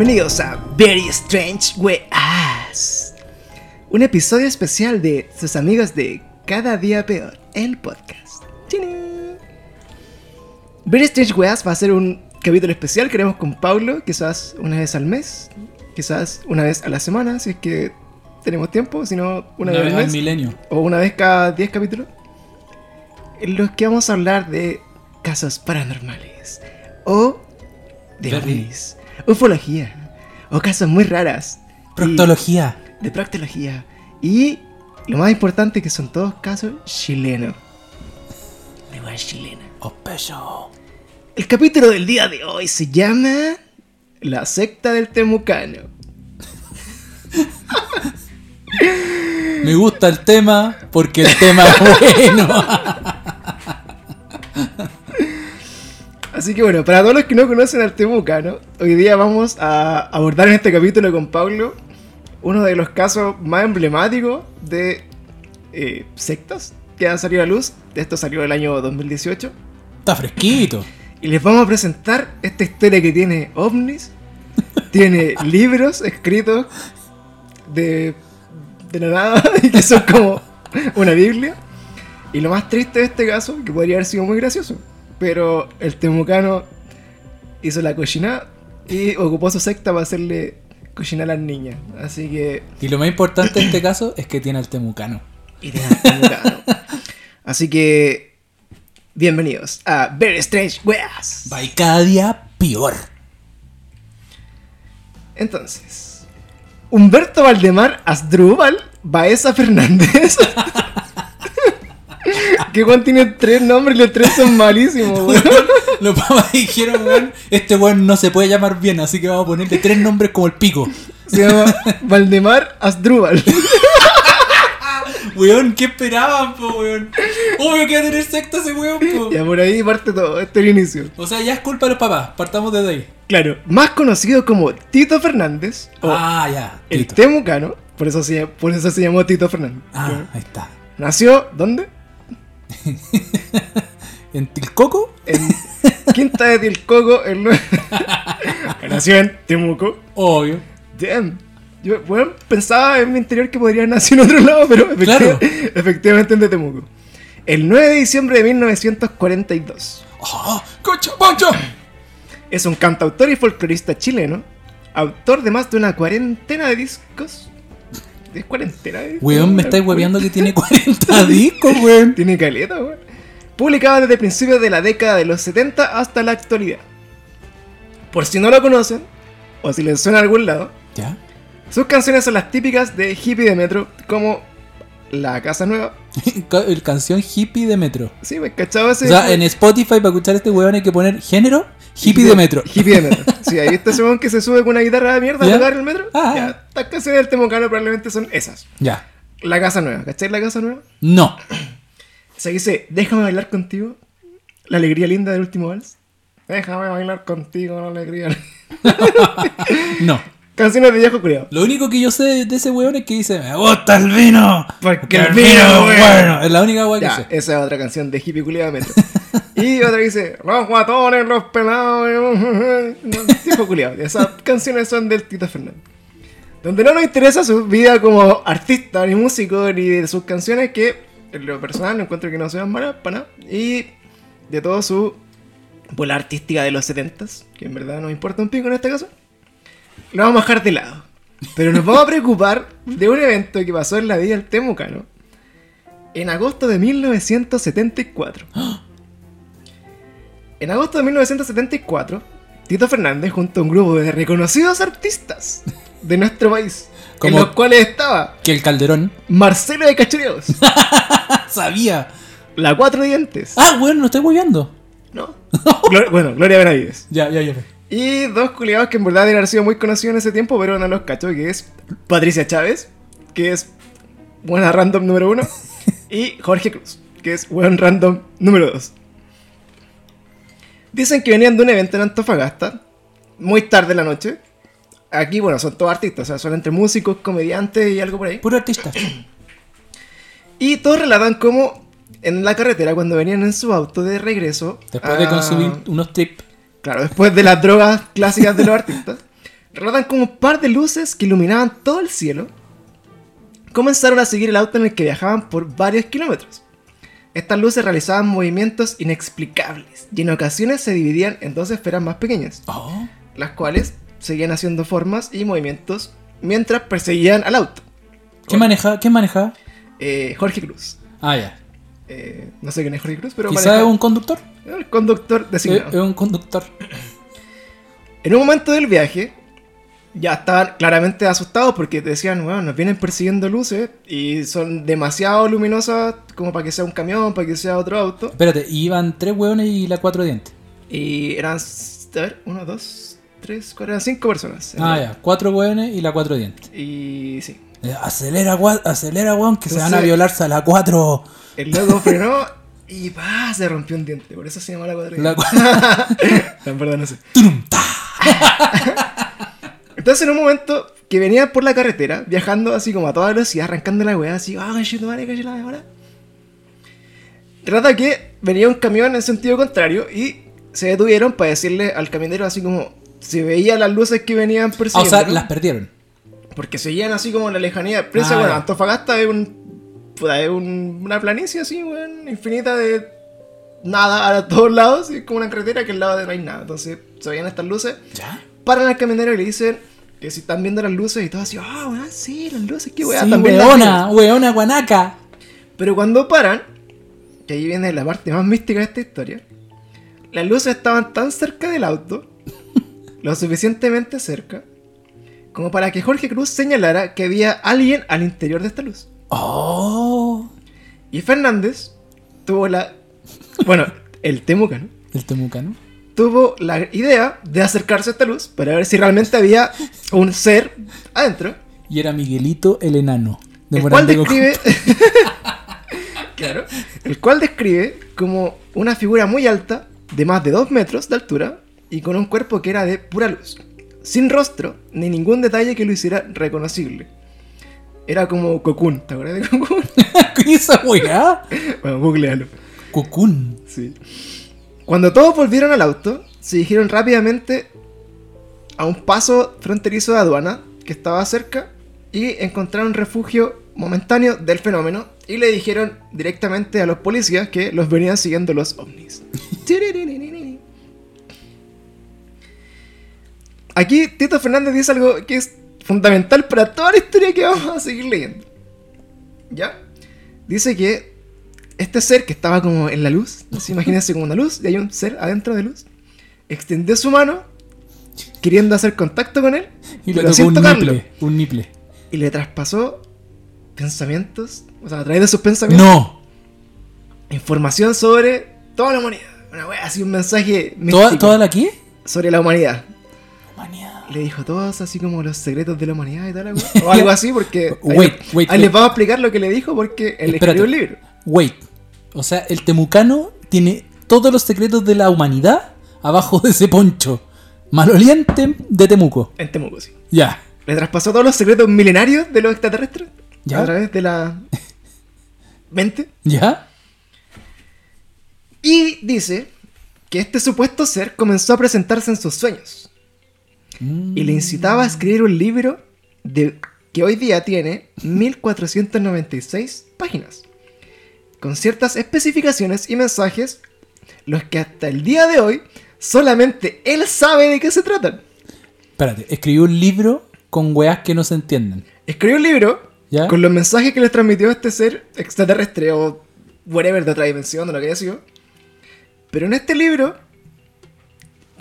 Bienvenidos a Very Strange Weas. Un episodio especial de sus amigos de Cada Día Peor, el podcast. Very Strange Weas va a ser un capítulo especial que haremos con Paulo, quizás una vez al mes, quizás una vez a la semana, si es que tenemos tiempo, si no una, Una vez vez al mes, milenio. o una vez cada 10 capítulos, en los que vamos a hablar de casos paranormales, o de ovnis, ufología, o casos muy raras. y- Proctología. de proctología. Y lo más importante que son todos casos chilenos. De wea chilena. Opecho. El capítulo del día de hoy se llama La secta del Temucano. Me gusta el tema porque el tema es bueno. Así que bueno, para todos los que no conocen al Temucano, hoy día vamos a abordar en este capítulo con Pablo uno de los casos más emblemáticos de eh, sectas que han salido a luz. Esto salió el año 2018. Está fresquito. Y les vamos a presentar esta historia que tiene ovnis, tiene libros escritos de, de la nada y que son como una Biblia. Y lo más triste de este caso, que podría haber sido muy gracioso, pero el temucano hizo la cochinada y ocupó su secta para hacerle cocinar a las niñas. Así que... Y lo más importante en este caso es que tiene al temucano. y tiene al temucano. Así que... Bienvenidos a Very Strange Weas. Va y cada día peor. Entonces, Humberto Valdemar Asdrúbal Baeza Fernández. que Juan tiene tres nombres y los tres son malísimos, weón. Los papás dijeron, weón, este weón no se puede llamar bien, así que vamos a ponerle tres nombres como el pico. Se llama Valdemar Asdrúbal. Weón, ¿qué esperaban, po, weón? Obvio que va a tener secta ese weón, po. Ya por ahí parte todo, este es el inicio. O sea, ya es culpa de los papás, partamos desde ahí. Claro, más conocido como Tito Fernández o Ah, ya. el Tito. Temucano, por eso, se, por eso se llamó Tito Fernández. Ah, ahí está. Nació, ¿dónde? ¿En Tilcoco? En Quinta de Tilcoco, el Nació en Temuco. Obvio. Damn. Yo, bueno, pensaba en mi interior que podría haber nacido en otro lado, pero Claro. efectivamente en de Temuco. El 9 de diciembre de 1942. ¡Ah! ¡Concha, pancha! Es un cantautor y folclorista chileno, autor de más de una cuarentena de discos. ¿Es cuarentena discos? Weón, me estáis hueveando que tiene 40 discos, weón. Tiene caleta, weón. Publicado desde principios de la década de los 70 hasta la actualidad. Por si no lo conocen, o si les suena a algún lado, ¿Ya? sus canciones son las típicas de hippie de metro, como La Casa Nueva. El canción hippie de metro. Sí, me cachaba ese. O sea, en Spotify para escuchar a este weón hay que poner género hippie de metro. Hippie de metro. Sí, ahí está ese weón que se sube con una guitarra de mierda a ¿Ya? tocar en el metro. Ah. Ya, estas canciones del Temucano probablemente son esas. Ya. La Casa Nueva, ¿cachai? La Casa Nueva. No. O sea, dice, déjame bailar contigo. La alegría linda del último vals. Déjame bailar contigo, la alegría. No. Canciones de viejo culiado. Lo único que yo sé de, ese weón es que dice, me gusta el vino. Porque el vino es bueno". Es la única weá que sé. esa es otra canción de hippie culiado y otra que dice, los guatones, los pelados. Tipo culiado. Esas canciones son del Tito Fernández. Donde no nos interesa su vida como artista, ni músico, ni de sus canciones, que en lo personal no encuentro que no sean malas para nada. Y de todo su bola artística de los 70s, que en verdad nos importa un pico en este caso, lo vamos a dejar de lado. Pero nos vamos a preocupar de un evento que pasó en la vida del Temucano en agosto de 1974. En agosto de 1974, Tito Fernández junto a un grupo de reconocidos artistas de nuestro país, Como- en los cuales estaba Que el Calderón Marcelo de Cachureos, sabía. La Cuatro Dientes, Ah, weón, no estoy hueveando. ¿no? Glor- bueno, Gloria Benavides. Ya, ya, ya. Y dos culiados que en verdad deben haber sido muy conocidos en ese tiempo, pero no los cacho, que es Patricia Chávez, que es buena random número uno, y Jorge Cruz, que es buen random número dos. Dicen que venían de un evento en Antofagasta, muy tarde en la noche. Aquí, bueno, son todos artistas, o sea, son entre músicos, comediantes y algo por ahí. Puro artista. Y todos relatan cómo en la carretera, cuando venían en su auto de regreso. Después de consumir unos tips. Claro, después de las drogas clásicas de los artistas, relatan como un par de luces que iluminaban todo el cielo comenzaron a seguir el auto en el que viajaban por varios kilómetros. Estas luces realizaban movimientos inexplicables y en ocasiones se dividían en dos esferas más pequeñas, Oh. las cuales seguían haciendo formas y movimientos mientras perseguían al auto. ¿Qué maneja? ¿Qué maneja? Eh, Jorge Cruz. Ah, ya. Eh, no sé quién es Jorge Cruz, pero Quizás maneja- un conductor. El conductor Es, designado. es un conductor. En un momento del viaje, ya estaban claramente asustados porque decían, bueno, nos vienen persiguiendo luces y son demasiado luminosas como para que sea un camión, para que sea otro auto. Espérate, iban tres hueones y la cuatro dientes. Y eran, a ver, uno, dos, tres, cuatro, eran cinco personas. Ah, ya. Cuatro hueones y la cuatro dientes. Y sí, Eh, Acelera, acelera, weón, que se van a violarse a la cuatro. el loco frenó y pa, se rompió un diente. Por eso se llama la cuatro La dientes. cua- No, en verdad no sé. Entonces en un momento que venía por la carretera, viajando así como a toda velocidad, arrancando la weá, así, ah, oh, madre, caché la ahora. Trata que venía un camión en sentido contrario y se detuvieron para decirle al camionero así como si veía las luces que venían Ah, o persiguiendo. sea, las perdieron. Porque seguían así como en la lejanía. Piensa, Ah, bueno. Antofagasta es, un, puta, es un- una planicie así, weón, infinita de nada a todos lados. Y es como una carretera que al lado de no hay nada. Entonces se veían estas luces ¿Ya? paran al camionero y le dicen que si están viendo las luces y todo así, ah, weón, sí, las luces, qué weá, sí, también las weona, vimos". weona, guanaca. Pero cuando paran, que ahí viene la parte más mística de esta historia, las luces estaban tan cerca del auto, lo suficientemente cerca, como para que Jorge Cruz señalara que había alguien al interior de esta luz. Oh. Y Fernández tuvo la... Bueno, el temucano El temucano. tuvo la idea de acercarse a esta luz para ver si realmente había un ser adentro. Y era Miguelito el enano. De el cual describe claro el cual describe como una figura muy alta de más de 2 metros de altura y con un cuerpo que era de pura luz sin rostro ni ningún detalle que lo hiciera reconocible era como Cocoon ¿te acuerdas de Cocoon? ¿Qué es esa weá? bueno googlealo Cocoon. sí cuando todos volvieron al auto se dirigieron rápidamente a un paso fronterizo de aduana que estaba cerca y encontraron refugio momentáneo del fenómeno y le dijeron directamente a los policías que los venían siguiendo los ovnis. Aquí Tito Fernández dice algo que es fundamental para toda la historia que vamos a seguir leyendo. ¿Ya? Dice que este ser que estaba como en la luz, así, imagínense como una luz, y hay un ser adentro de luz, extendió su mano queriendo hacer contacto con él, Y le tocó un tocarlo, niple. Un niple. y le traspasó pensamientos, o sea, a través de sus pensamientos, No. información sobre toda la humanidad. Una wea, así un mensaje ¿Toda, místico ¿Toda la qué? sobre la humanidad. Le dijo todos así como los secretos de la humanidad y tal, o algo así, porque ahí, Wait, wait, ahí wait. les vamos a explicar lo que le dijo porque él escribió un libro. Wait. O sea, el temucano tiene todos los secretos de la humanidad abajo de ese poncho. Maloliente de Temuco. En Temuco, sí. Ya. Le traspasó todos los secretos milenarios de los extraterrestres ¿Ya? a través de la mente. ¿Ya? Y dice que este supuesto ser comenzó a presentarse en sus sueños Mm. y le incitaba a escribir un libro de, que hoy día tiene 1496 páginas, con ciertas especificaciones y mensajes, los que hasta el día de hoy solamente él sabe de qué se tratan. Espérate, escribió un libro con weas que no se entienden. Escribió un libro ¿Ya? con los mensajes que les transmitió este ser extraterrestre o whatever de otra dimensión, de lo que haya sido. Pero en este libro,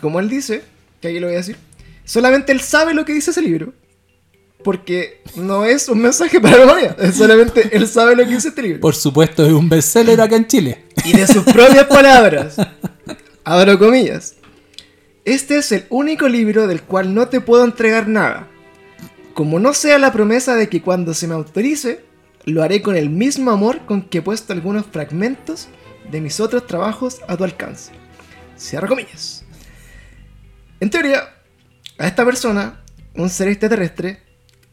como él dice, que aquí lo voy a decir, solamente él sabe lo que dice ese libro. Porque no es un mensaje para la humanidad, solamente él sabe lo que dice este libro. Por supuesto, es un bestseller acá en Chile. Y de sus propias palabras, abro comillas, este es el único libro del cual no te puedo entregar nada. Como no sea la promesa de que cuando se me autorice, lo haré con el mismo amor con que he puesto algunos fragmentos de mis otros trabajos a tu alcance. Cierro comillas. En teoría, a esta persona, un ser extraterrestre,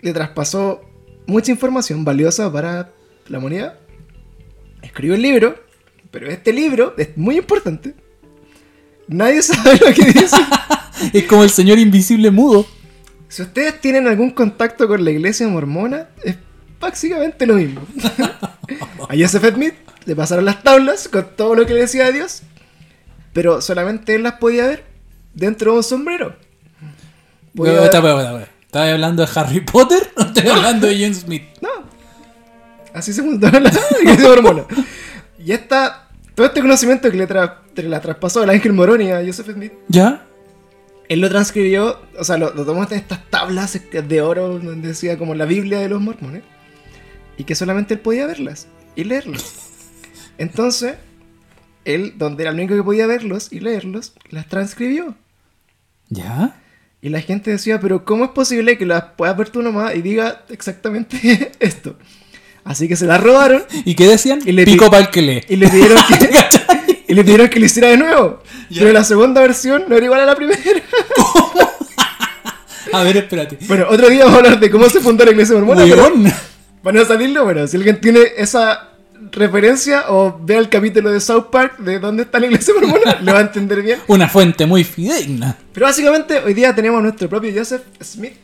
le traspasó mucha información valiosa para la humanidad. Escribió el libro, pero este libro es muy importante. Nadie sabe lo que dice. Es como el señor invisible mudo. Si ustedes tienen algún contacto con la iglesia mormona, es básicamente lo mismo. a Joseph Smith le pasaron las tablas con todo lo que le decía a Dios, pero solamente él las podía ver dentro de un sombrero. ¿Estás hablando de Harry Potter o estás hablando de John Smith? No. Así se fundó la mormona. Y esta, todo este conocimiento que le, tra- la traspasó el ángel Moroni a Joseph Smith, ¿Ya? él lo transcribió, o sea, lo, lo tomó de estas tablas de oro donde decía como la Biblia de los mormones, y que solamente él podía verlas y leerlas. Entonces, él, donde era el único que podía verlos y leerlos, las transcribió. ¿Ya? Y la gente decía, pero ¿cómo es posible que las puedas ver tú nomás y diga exactamente esto? Así que se las robaron ¿Y qué decían? Y le Pico el que lee. y le pidieron que, y le pidieron que lo hiciera de nuevo. Pero la segunda versión no era igual a la primera. A ver, espérate. Bueno, otro día vamos a hablar de cómo se fundó la iglesia mormona. pero. Para no salirlo, bueno, si alguien tiene esa referencia o ve el capítulo de South Park de dónde está la iglesia mormona, lo va a entender bien. Una fuente muy fidedigna. Pero básicamente hoy día tenemos a nuestro propio Joseph Smith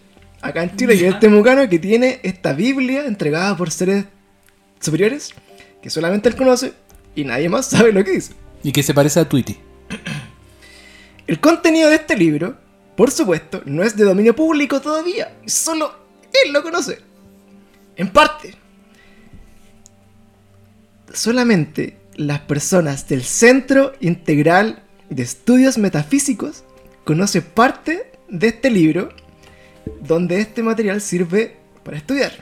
acá en Chile, que es el temucano que tiene esta Biblia entregada por seres superiores que solamente él conoce y nadie más sabe lo que dice. Y que se parece a Tweety. El contenido de este libro, por supuesto, no es de dominio público todavía, solo él lo conoce. En parte. Solamente las personas del Centro Integral de Estudios Metafísicos conocen parte de este libro donde este material sirve para estudiar.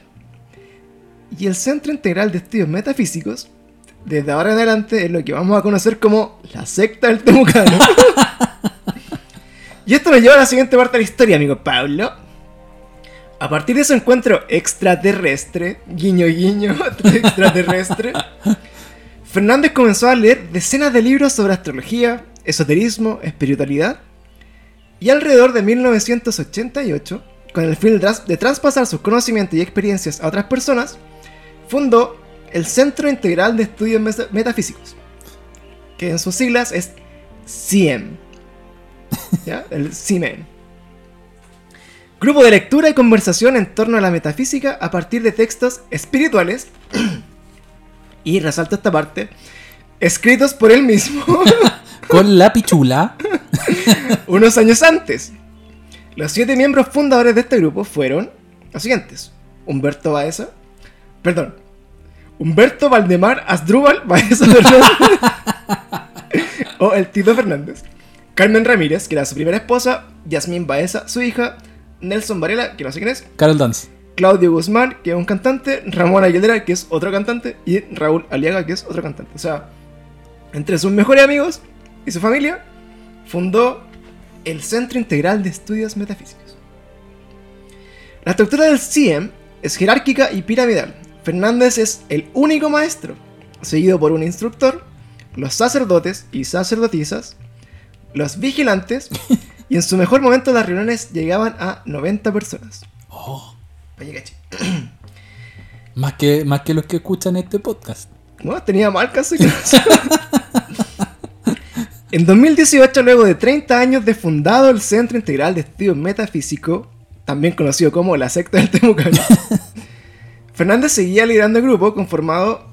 Y el Centro Integral de Estudios Metafísicos, desde ahora en adelante, es lo que vamos a conocer como la secta del Temucano. y esto nos lleva a la siguiente parte de la historia, amigo Pablo. A partir de ese encuentro extraterrestre, guiño guiño, extraterrestre, Fernández comenzó a leer decenas de libros sobre astrología, esoterismo, espiritualidad, y alrededor de 1988, con el fin de tras- de traspasar sus conocimientos y experiencias a otras personas, fundó el Centro Integral de Estudios Metafísicos, que en sus siglas es CIEM. ¿Ya? El CIMEN. Grupo de lectura y conversación en torno a la metafísica a partir de textos espirituales. y resalto esta parte. Escritos por él mismo Con la pichula. unos años antes. Los siete miembros fundadores de este grupo fueron los siguientes: Humberto Baeza, perdón, Humberto Valdemar Asdrúbal Baeza Fernández, o el Tito Fernández, Carmen Ramírez, que era su primera esposa, Yasmín Baeza, su hija, Nelson Varela, que no sé quién es, Carol Dance. Claudio Guzmán, que es un cantante, Ramón Aguilera, que es otro cantante, y Raúl Aliaga, que es otro cantante. O sea, entre sus mejores amigos y su familia, fundó el Centro Integral de Estudios Metafísicos. La estructura del CIEM es jerárquica y piramidal. Fernández es el único maestro, seguido por un instructor, los sacerdotes y sacerdotisas, los vigilantes, y en su mejor momento las reuniones llegaban a 90 personas. Oh, más, que, más que los que escuchan este podcast. No, tenía marcas. en 2018, luego de 30 años de fundado el Centro Integral de Estudio Metafísico, también conocido como la secta del Temucano, Fernández seguía liderando el grupo conformado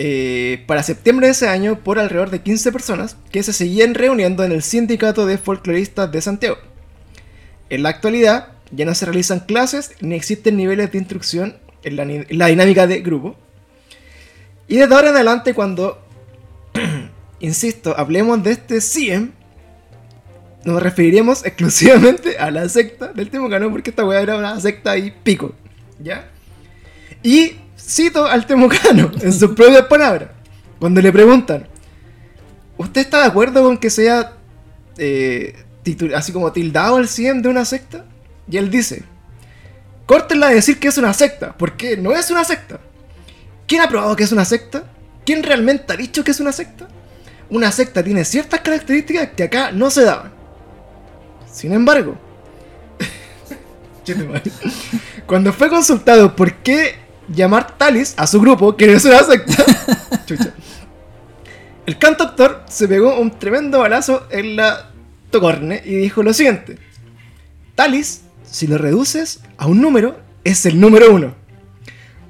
eh, para septiembre de ese año por alrededor de 15 personas que se seguían reuniendo en el Sindicato de Folcloristas de Santiago. En la actualidad ya no se realizan clases ni existen niveles de instrucción en la, dinámica de grupo. Y desde ahora en adelante, cuando, insisto, hablemos de este CIEM, nos referiremos exclusivamente a la secta del Temucano, porque esta weá era una secta y pico. ¿Ya? Y cito al Temucano en sus propias palabras, cuando le preguntan, ¿usted está de acuerdo con que sea eh, así como tildado el CIEM de una secta? Y él dice, córtenla de decir que es una secta, porque no es una secta. ¿Quién ha probado que es una secta? ¿Quién realmente ha dicho que es una secta? Una secta tiene ciertas características que acá no se daban. Sin embargo, cuando fue consultado por qué llamar Talis a su grupo, que no es una secta, chucha, el cantautor se pegó un tremendo balazo en la tocorne y dijo lo siguiente. Talis si lo reduces a un número, es el número uno.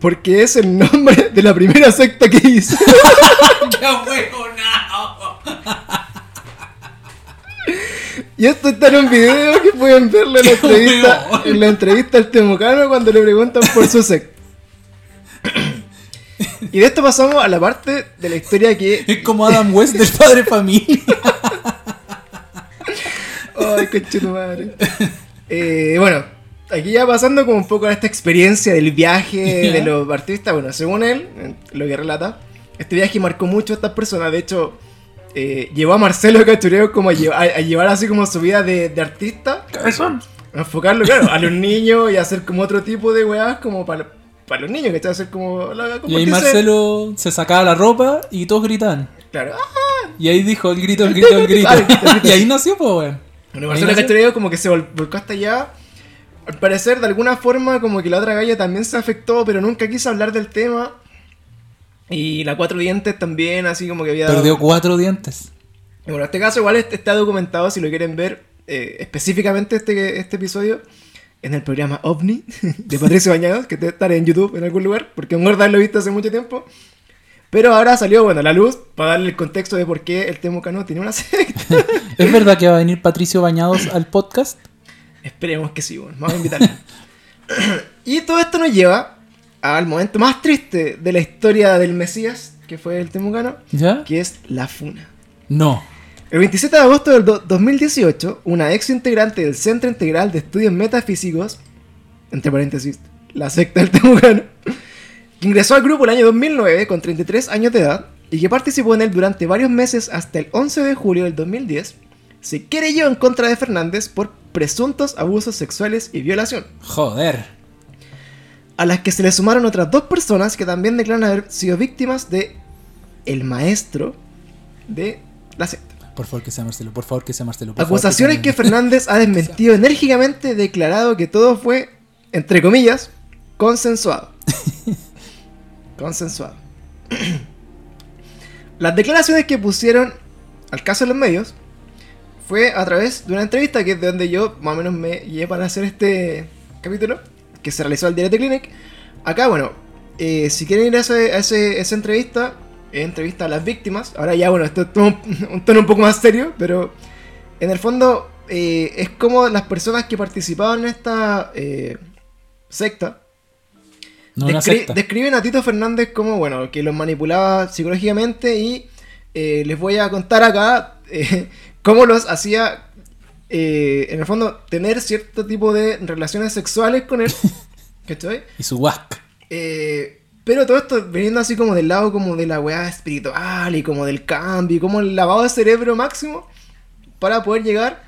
Porque es el nombre de la primera secta que hice. ¡Qué huevonao! Y esto está en un video que pueden verlo en la ¡Qué entrevista, en la entrevista al Temucano cuando le preguntan por su secta. Y de esto pasamos a la parte de la historia que. Es como Adam West del padre familia. Ay, coche tu madre. Eh, bueno, aquí ya pasando como un poco a esta experiencia del viaje Ya. de los artistas. Bueno, según él, lo que relata, este viaje marcó mucho a estas personas. De hecho, eh, llevó a Marcelo Cachureo como a, llevar, a- a llevar así como su vida de, de artista. Cabezón. A enfocarlo, claro, a los niños y hacer como otro tipo de weas como para, para los niños, que está hacer como la Y ahí Marcelo se sacaba la ropa y todos gritaban. Claro, ¡ah! Y ahí dijo el grito, el grito, el grito. El grito, el grito. y ahí nació, pues, weón. Bueno, Marcelo. Cachureo como que se vol- volcó hasta allá. Al parecer, de alguna forma, como que la otra galla también se afectó, pero nunca quiso hablar del tema. Y la Cuatro Dientes también, así como que había... dado- Perdió cuatro dientes. Bueno, este caso igual est- está documentado, si lo quieren ver, eh, específicamente este, este episodio, en el programa OVNI de Patricio Bañados, que debe estar en YouTube en algún lugar, porque un gorda lo he visto hace mucho tiempo. Pero ahora salió, bueno, a la luz, para darle el contexto de por qué el Temucano tiene una secta. ¿Es verdad que va a venir Patricio Bañados al podcast? Esperemos que sí, bueno, vamos a invitarlo. y todo esto nos lleva al momento más triste de la historia del Mesías, que fue el Temucano, ¿Ya? que es la funa. No. El 27 de agosto del do- 2018, una ex integrante del Centro Integral de Estudios Metafísicos, entre paréntesis, la secta del Temucano, que ingresó al grupo el año 2009 con 33 años de edad y que participó en él durante varios meses hasta el 11 de julio del 2010, se querelló en contra de Fernández por presuntos abusos sexuales y violación, Joder. a las que se le sumaron otras dos personas que también declaran haber sido víctimas de el maestro de la secta. Por favor que sea Marcelo, por favor que sea Marcelo. por favor Acusaciones sea que. Fernández ha desmentido enérgicamente, declarado que todo fue, entre comillas, consensuado. consensuado. Las declaraciones que pusieron al caso en los medios fue a través de una entrevista que es de donde yo más o menos me llevé para hacer este capítulo, que se realizó al Direct Clinic. Acá, bueno, eh, si quieren ir a, ese- a ese- esa entrevista, entrevista a las víctimas, ahora ya, bueno, esto es un, un tono un poco más serio, pero en el fondo eh, es como las personas que participaban en esta eh, secta No una Descri- secta. Describen a Tito Fernández como, bueno, que los manipulaba psicológicamente y eh, les voy a contar acá cómo los hacía, en el fondo, tener cierto tipo de relaciones sexuales con él. ¿Cachai? Y su huasca. Eh, pero todo esto veniendo así como del lado como de la weá espiritual y como del cambio y como el lavado de cerebro máximo para poder llegar.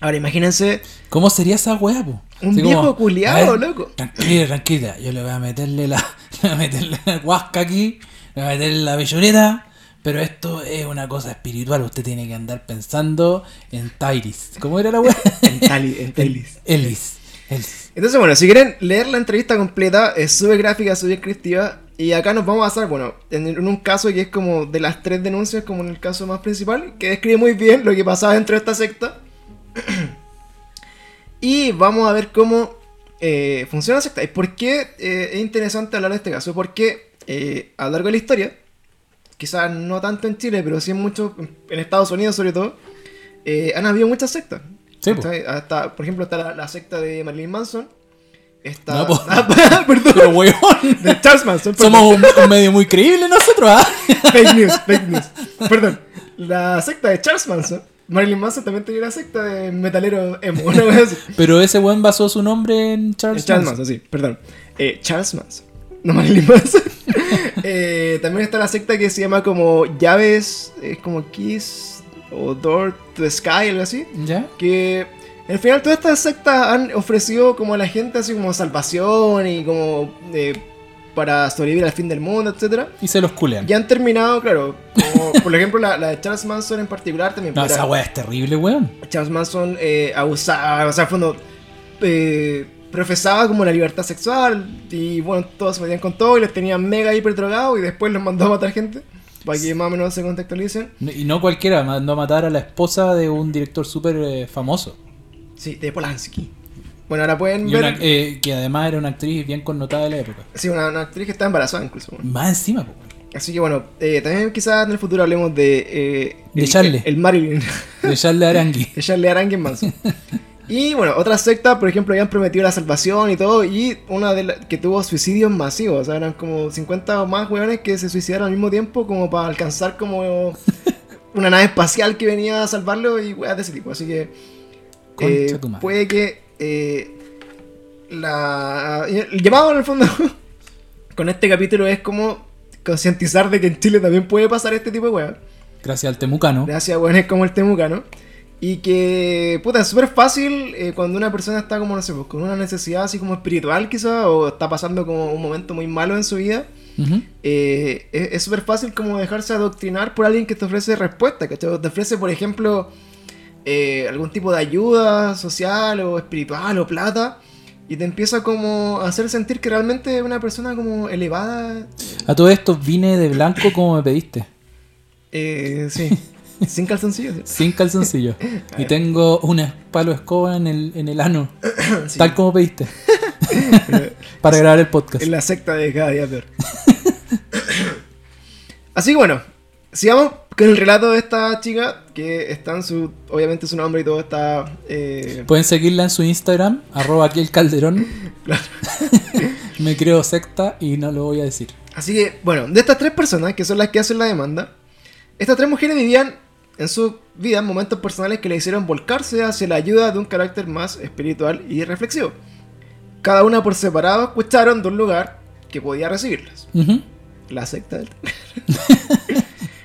Ahora imagínense ¿Cómo sería esa weá, po? Un Así viejo como, ver, loco. Tranquila, tranquila. Yo le voy a meterle la, le voy a meterle la huasca aquí, le voy a meterle la belloneta. Pero esto es una cosa espiritual. Usted tiene que andar pensando en Tyris. ¿Cómo era la weá? en en Talis. Ellis. Entonces, bueno, si quieren leer la entrevista completa, es súper gráfica, súper descriptiva. Y acá nos vamos a basar, bueno, en, un caso que es como de las tres denuncias, como en el caso más principal, que describe muy bien lo que pasaba dentro de esta secta. y vamos a ver cómo eh, funciona la secta. Y por qué eh, es interesante hablar de este caso. Porque eh, a lo largo de la historia, quizás no tanto en Chile, pero sí en muchos, en Estados Unidos sobre todo, eh, han habido muchas sectas. Sí. Hasta, por ejemplo, está la, la secta de Marilyn Manson. Está. No. Ah, perdón. Pero weón. De Charles Manson. perdón. Somos un, un medio muy creíble nosotros, ¿ah? Fake news, fake news. Perdón. La secta de Charles Manson. Marilyn Manson también tenía una secta de metalero emo. Una vez. Pero ese weón basó su nombre en Charles, Charles Manson. Manson, sí, perdón. Eh, Charles Manson. No Marilyn Manson. Eh, también está la secta que se llama como llaves, es como Kiss o Door to the Sky, algo así. ¿Ya? Que al final todas estas sectas han ofrecido como a la gente así como salvación y como eh, para sobrevivir al fin del mundo, etcétera. Y se los culean. Y han terminado, claro, como por ejemplo la, la de Charles Manson en particular también. No, esa weá es terrible, weón. Charles Manson eh, abusaba, o sea, cuando eh, profesaba como la libertad sexual y bueno, todos se metían con todo y los tenían mega hiper drogados y después los mandó a matar gente para que más o menos se contextualicen. Y no cualquiera, mandó a matar a la esposa de un director súper eh, famoso. Sí, de Polanski. Bueno, ahora pueden Y ver. una- eh, que además era una actriz bien connotada de la época. Sí, una, una actriz que está embarazada incluso. Más encima, po, weón. Así que bueno, eh, también quizás en el futuro hablemos de. eh, De el, Charlie. El, Marilyn. de Charles Arangui. de Charlie Aranguen Manson. Y bueno, otras sectas, por ejemplo, habían prometido la salvación y todo, y una de las que tuvo suicidios masivos, o sea, eran como 50 o más hueones que se suicidaron al mismo tiempo como para alcanzar como una nave espacial que venía a salvarlo y weas de ese tipo. Así que eh, puede que eh, la, el llamado en el fondo con este capítulo es como concientizar de que en Chile también puede pasar este tipo de weas. Gracias al temucano. Gracias a weones como el Temucano. Y que, puta, es súper fácil eh, cuando una persona está como, no sé, pues, con una necesidad así como espiritual quizá, o está pasando como un momento muy malo en su vida. Eh, es es súper fácil como dejarse adoctrinar por alguien que te ofrece respuesta, que te ofrece, por ejemplo, eh, algún tipo de ayuda social o espiritual o plata. Y te empieza como a hacer sentir que realmente es una persona como elevada. A todo esto vine de blanco como me pediste. Eh, sí, sin calzoncillos. Sin calzoncillo. y tengo un palo escoba en el, en el ano. Sí. Tal como pediste. Para grabar el podcast. En la secta de cada día peor. Así que bueno, sigamos con el relato de esta chica que está en su. Obviamente su nombre y todo está. eh, Pueden seguirla en su Instagram, arroba aquí el calderón. Claro. me creo secta y no lo voy a decir. Así que, bueno, de estas tres personas que son las que hacen la demanda, estas tres mujeres vivían en su vida momentos personales que le hicieron volcarse hacia la ayuda de un carácter más espiritual y reflexivo. Cada una por separado escucharon de un lugar que podía recibirlas. Ujú. La secta del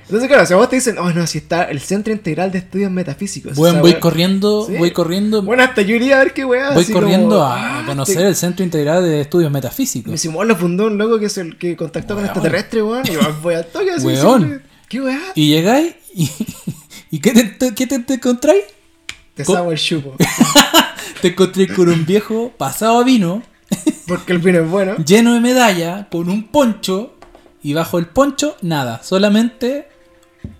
Entonces, claro, si a vos te dicen, oh no, si está el Centro Integral de Estudios Metafísicos. Bueno, voy wea- corriendo, Sí. voy corriendo, Bueno, hasta yo iría a ver qué weá. voy corriendo como, a ah, conocer te- el Centro Integral de Estudios Metafísicos. Mi Simón lo fundó un loco que es el que contactó con Weón. extraterrestres, weón. Y yo voy al toque así. Weón. ¿Qué weá? Y llegáis y, y ¿qué te, qué te, te encontráis? Te co- sabo el chupo. Te encontré con un viejo pasado a vino, Porque el vino es bueno. lleno de medalla, con un poncho, y bajo el poncho, nada, solamente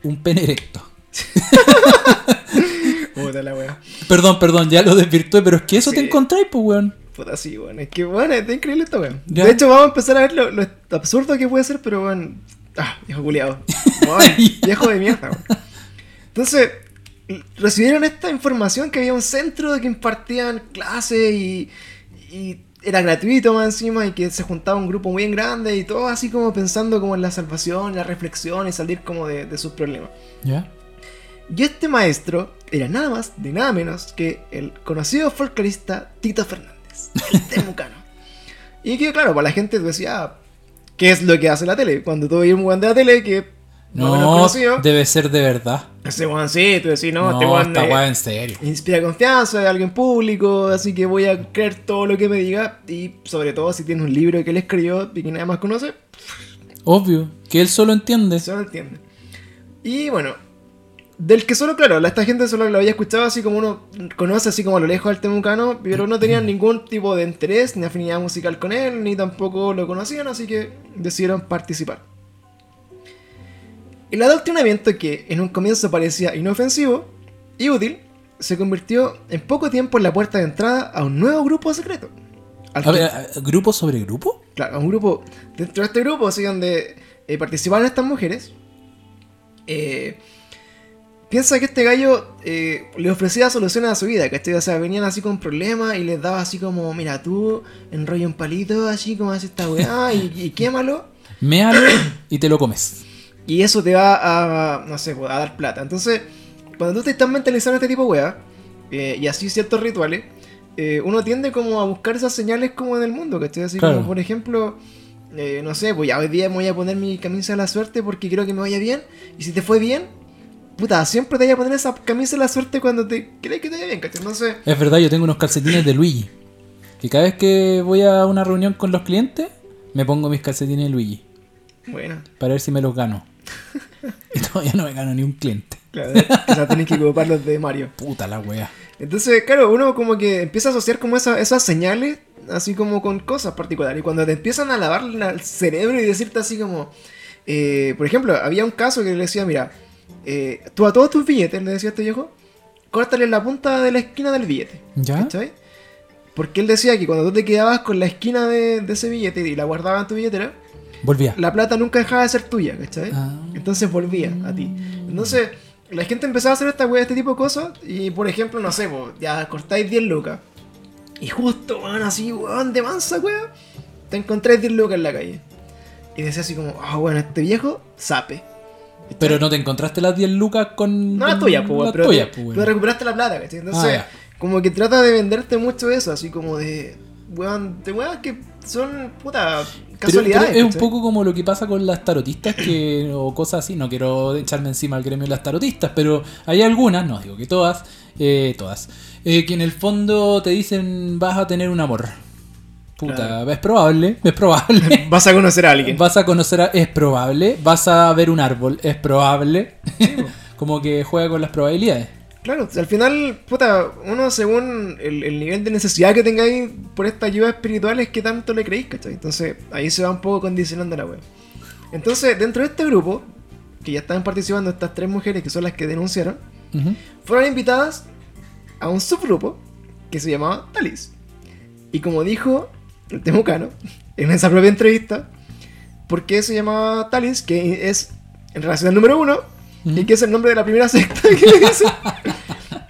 un pene erecto. Puta la weá. Perdón, perdón, ya lo desvirtué, pero es que eso Sí. te encontráis, pues, weón. Puta sí, weón. Es que bueno, está increíble esto, weón. De hecho, vamos a empezar a ver lo, lo absurdo que puede ser, pero weón. Ah, viejo culiado. viejo de mierda, weón. Entonces, recibieron esta información que había un centro de que impartían clases y, y era gratuito más encima y que se juntaba un grupo muy grande y todo así como pensando como en la salvación, la reflexión y salir como de, de sus problemas. ¿Ya? Y este maestro era nada más de nada menos que el conocido folclorista Tito Fernández, el temucano. y que claro, para la gente tú decías, ah, ¿qué es lo que hace la tele? Cuando tú veías un weón de la tele que no No, conocido, debe ser de verdad. ese weón sí, tú decís, no, No, este weón esta eh, en serio. inspira confianza, es alguien público, así que voy a creer todo lo que me diga y sobre todo si tiene un libro que él escribió y que nadie más conoce, Obvio, que él solo entiende. Se lo entiende. Y bueno, del que solo, claro, la- esta gente solo lo había escuchado así como uno conoce, así como a lo lejos al temucano, pero no tenían ningún tipo de interés ni afinidad musical con él, ni tampoco lo conocían, así que decidieron participar. El adoctrinamiento que en un comienzo parecía inofensivo y útil, se convirtió en poco tiempo en la puerta de entrada a un nuevo grupo secreto. A ver, ¿a- ¿grupo sobre grupo? Claro, un grupo. Dentro de este grupo, así donde eh, participaron estas mujeres. eh, piensa que este gallo eh, le ofrecía soluciones a su vida, ¿cachai? O sea, venían así con problemas y les daba así como, mira, tú enrolla un palito, así como hace esta weá, y, y quémalo. Méalo y te lo comes. Y eso te va a, no sé, a dar plata. Entonces, cuando tú te estás mentalizando este tipo de weá, eh, y así ciertos rituales, eh, uno tiende como a buscar esas señales como en el mundo, ¿cachai? Así Claro. como, por ejemplo, eh, no sé, pues ya hoy día me voy a poner mi camisa de la suerte porque quiero que me vaya bien. Y si te fue bien, puta, siempre te voy a poner esa camisa de la suerte cuando te crees que te vaya bien, ¿cachai? Entonces, Es verdad, yo tengo unos calcetines de Luigi. Que cada vez que voy a una reunión con los clientes, me pongo mis calcetines de Luigi. bueno, Para ver si me los gano. Y todavía no me gano ni un cliente. claro, quizás tenés que ocupar los de Mario. Puta la wea. Entonces, claro, uno como que empieza a asociar como esa- esas señales, así como con cosas particulares. Y cuando te empiezan a lavar la- el cerebro y decirte así como, eh, por ejemplo, había un caso que le decía, mira, eh, tú a todos tus billetes, le decía este viejo, córtale la punta de la esquina del billete. ¿Ya? ¿Cachai? Porque él decía que cuando tú te quedabas con la esquina de, de ese billete y la guardabas en tu billetera, Volvía. la plata nunca dejaba de ser tuya, ¿cachai? Ah. Entonces volvía a ti. Entonces, la gente empezaba a hacer esta wea, este tipo de cosas. Y por ejemplo, no sé, po, ya cortáis 10 lucas. Y justo, weón, así, weón, de mansa, wea, te encontráis 10 lucas en la calle. Y decía así como, ah, bueno, este viejo, sape. Pero no te encontraste las 10 lucas con. No la tuya, pues, la pero, tuya, te- pues, pero recuperaste la plata, ¿cachai? Entonces, Ah, ya. como que trata de venderte mucho eso, así como de, weón, de weas que son, puta, casualidades. pero es un poco como lo que pasa con las tarotistas que, o cosas así. No quiero echarme encima al gremio de las tarotistas, pero hay algunas, no digo que todas, eh, todas, eh, que en el fondo te dicen vas a tener un amor. Puta, Claro. es probable, es probable. Vas a conocer a alguien. Vas a conocer a... Es probable. Vas a ver un árbol. Es probable. como que juega con las probabilidades. Claro, al final, puta, uno según el, el nivel de necesidad que tengáis por esta ayuda espiritual es que tanto le creéis, ¿cachai? Entonces ahí se va un poco condicionando la web. Entonces, dentro de este grupo, que ya estaban participando estas tres mujeres que son las que denunciaron, fueron invitadas a un subgrupo que se llamaba Talis. Y como dijo el temucano en esa propia entrevista, ¿por qué se llamaba Talis? Que es en relación al número uno y que es el nombre de la primera secta que dice.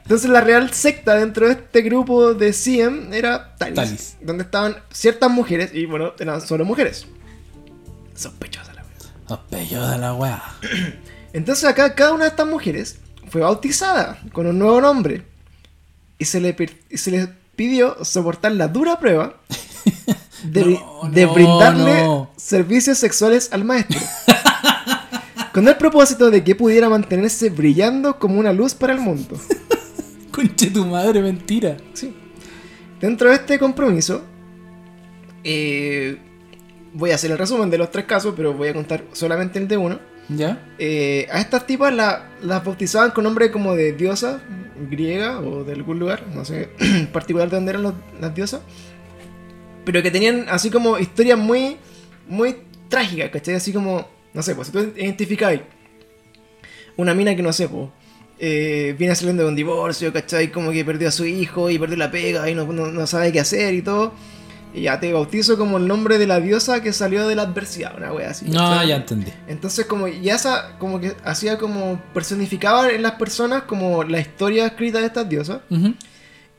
Entonces la real secta dentro de este grupo de CM era Talis, Talis. donde estaban ciertas mujeres y bueno, eran solo mujeres. Sospechosas la pellos de la weá. Entonces acá cada una de estas mujeres fue bautizada con un nuevo nombre y se le, y se le pidió soportar la dura prueba de, No, de no, brindarle no. servicios sexuales al maestro. con el propósito de que pudiera mantenerse brillando como una luz para el mundo. Conche tu madre, mentira. Sí. Dentro de este compromiso, eh, voy a hacer el resumen de los tres casos, pero voy a contar solamente el de uno. ¿Ya? Eh, a estas tipas la- las bautizaban con nombre como de diosa griega o de algún lugar, no sé en particular de dónde eran los- las diosas, pero que tenían así como historias muy, muy trágicas, ¿cachai? Así como, no sé, pues si tú identificáis una mina que no sé, pues. Eh, viene saliendo de un divorcio, ¿cachai? Como que perdió a su hijo y perdió la pega y no, no- no sabe qué hacer y todo. Y ya te bautizo como el nombre de la diosa que salió de la adversidad, una wea así. No, ¿cachai? ya entendí. Entonces como ya esa como que hacía como personificaba en las personas como la historia escrita de estas diosas Ujú.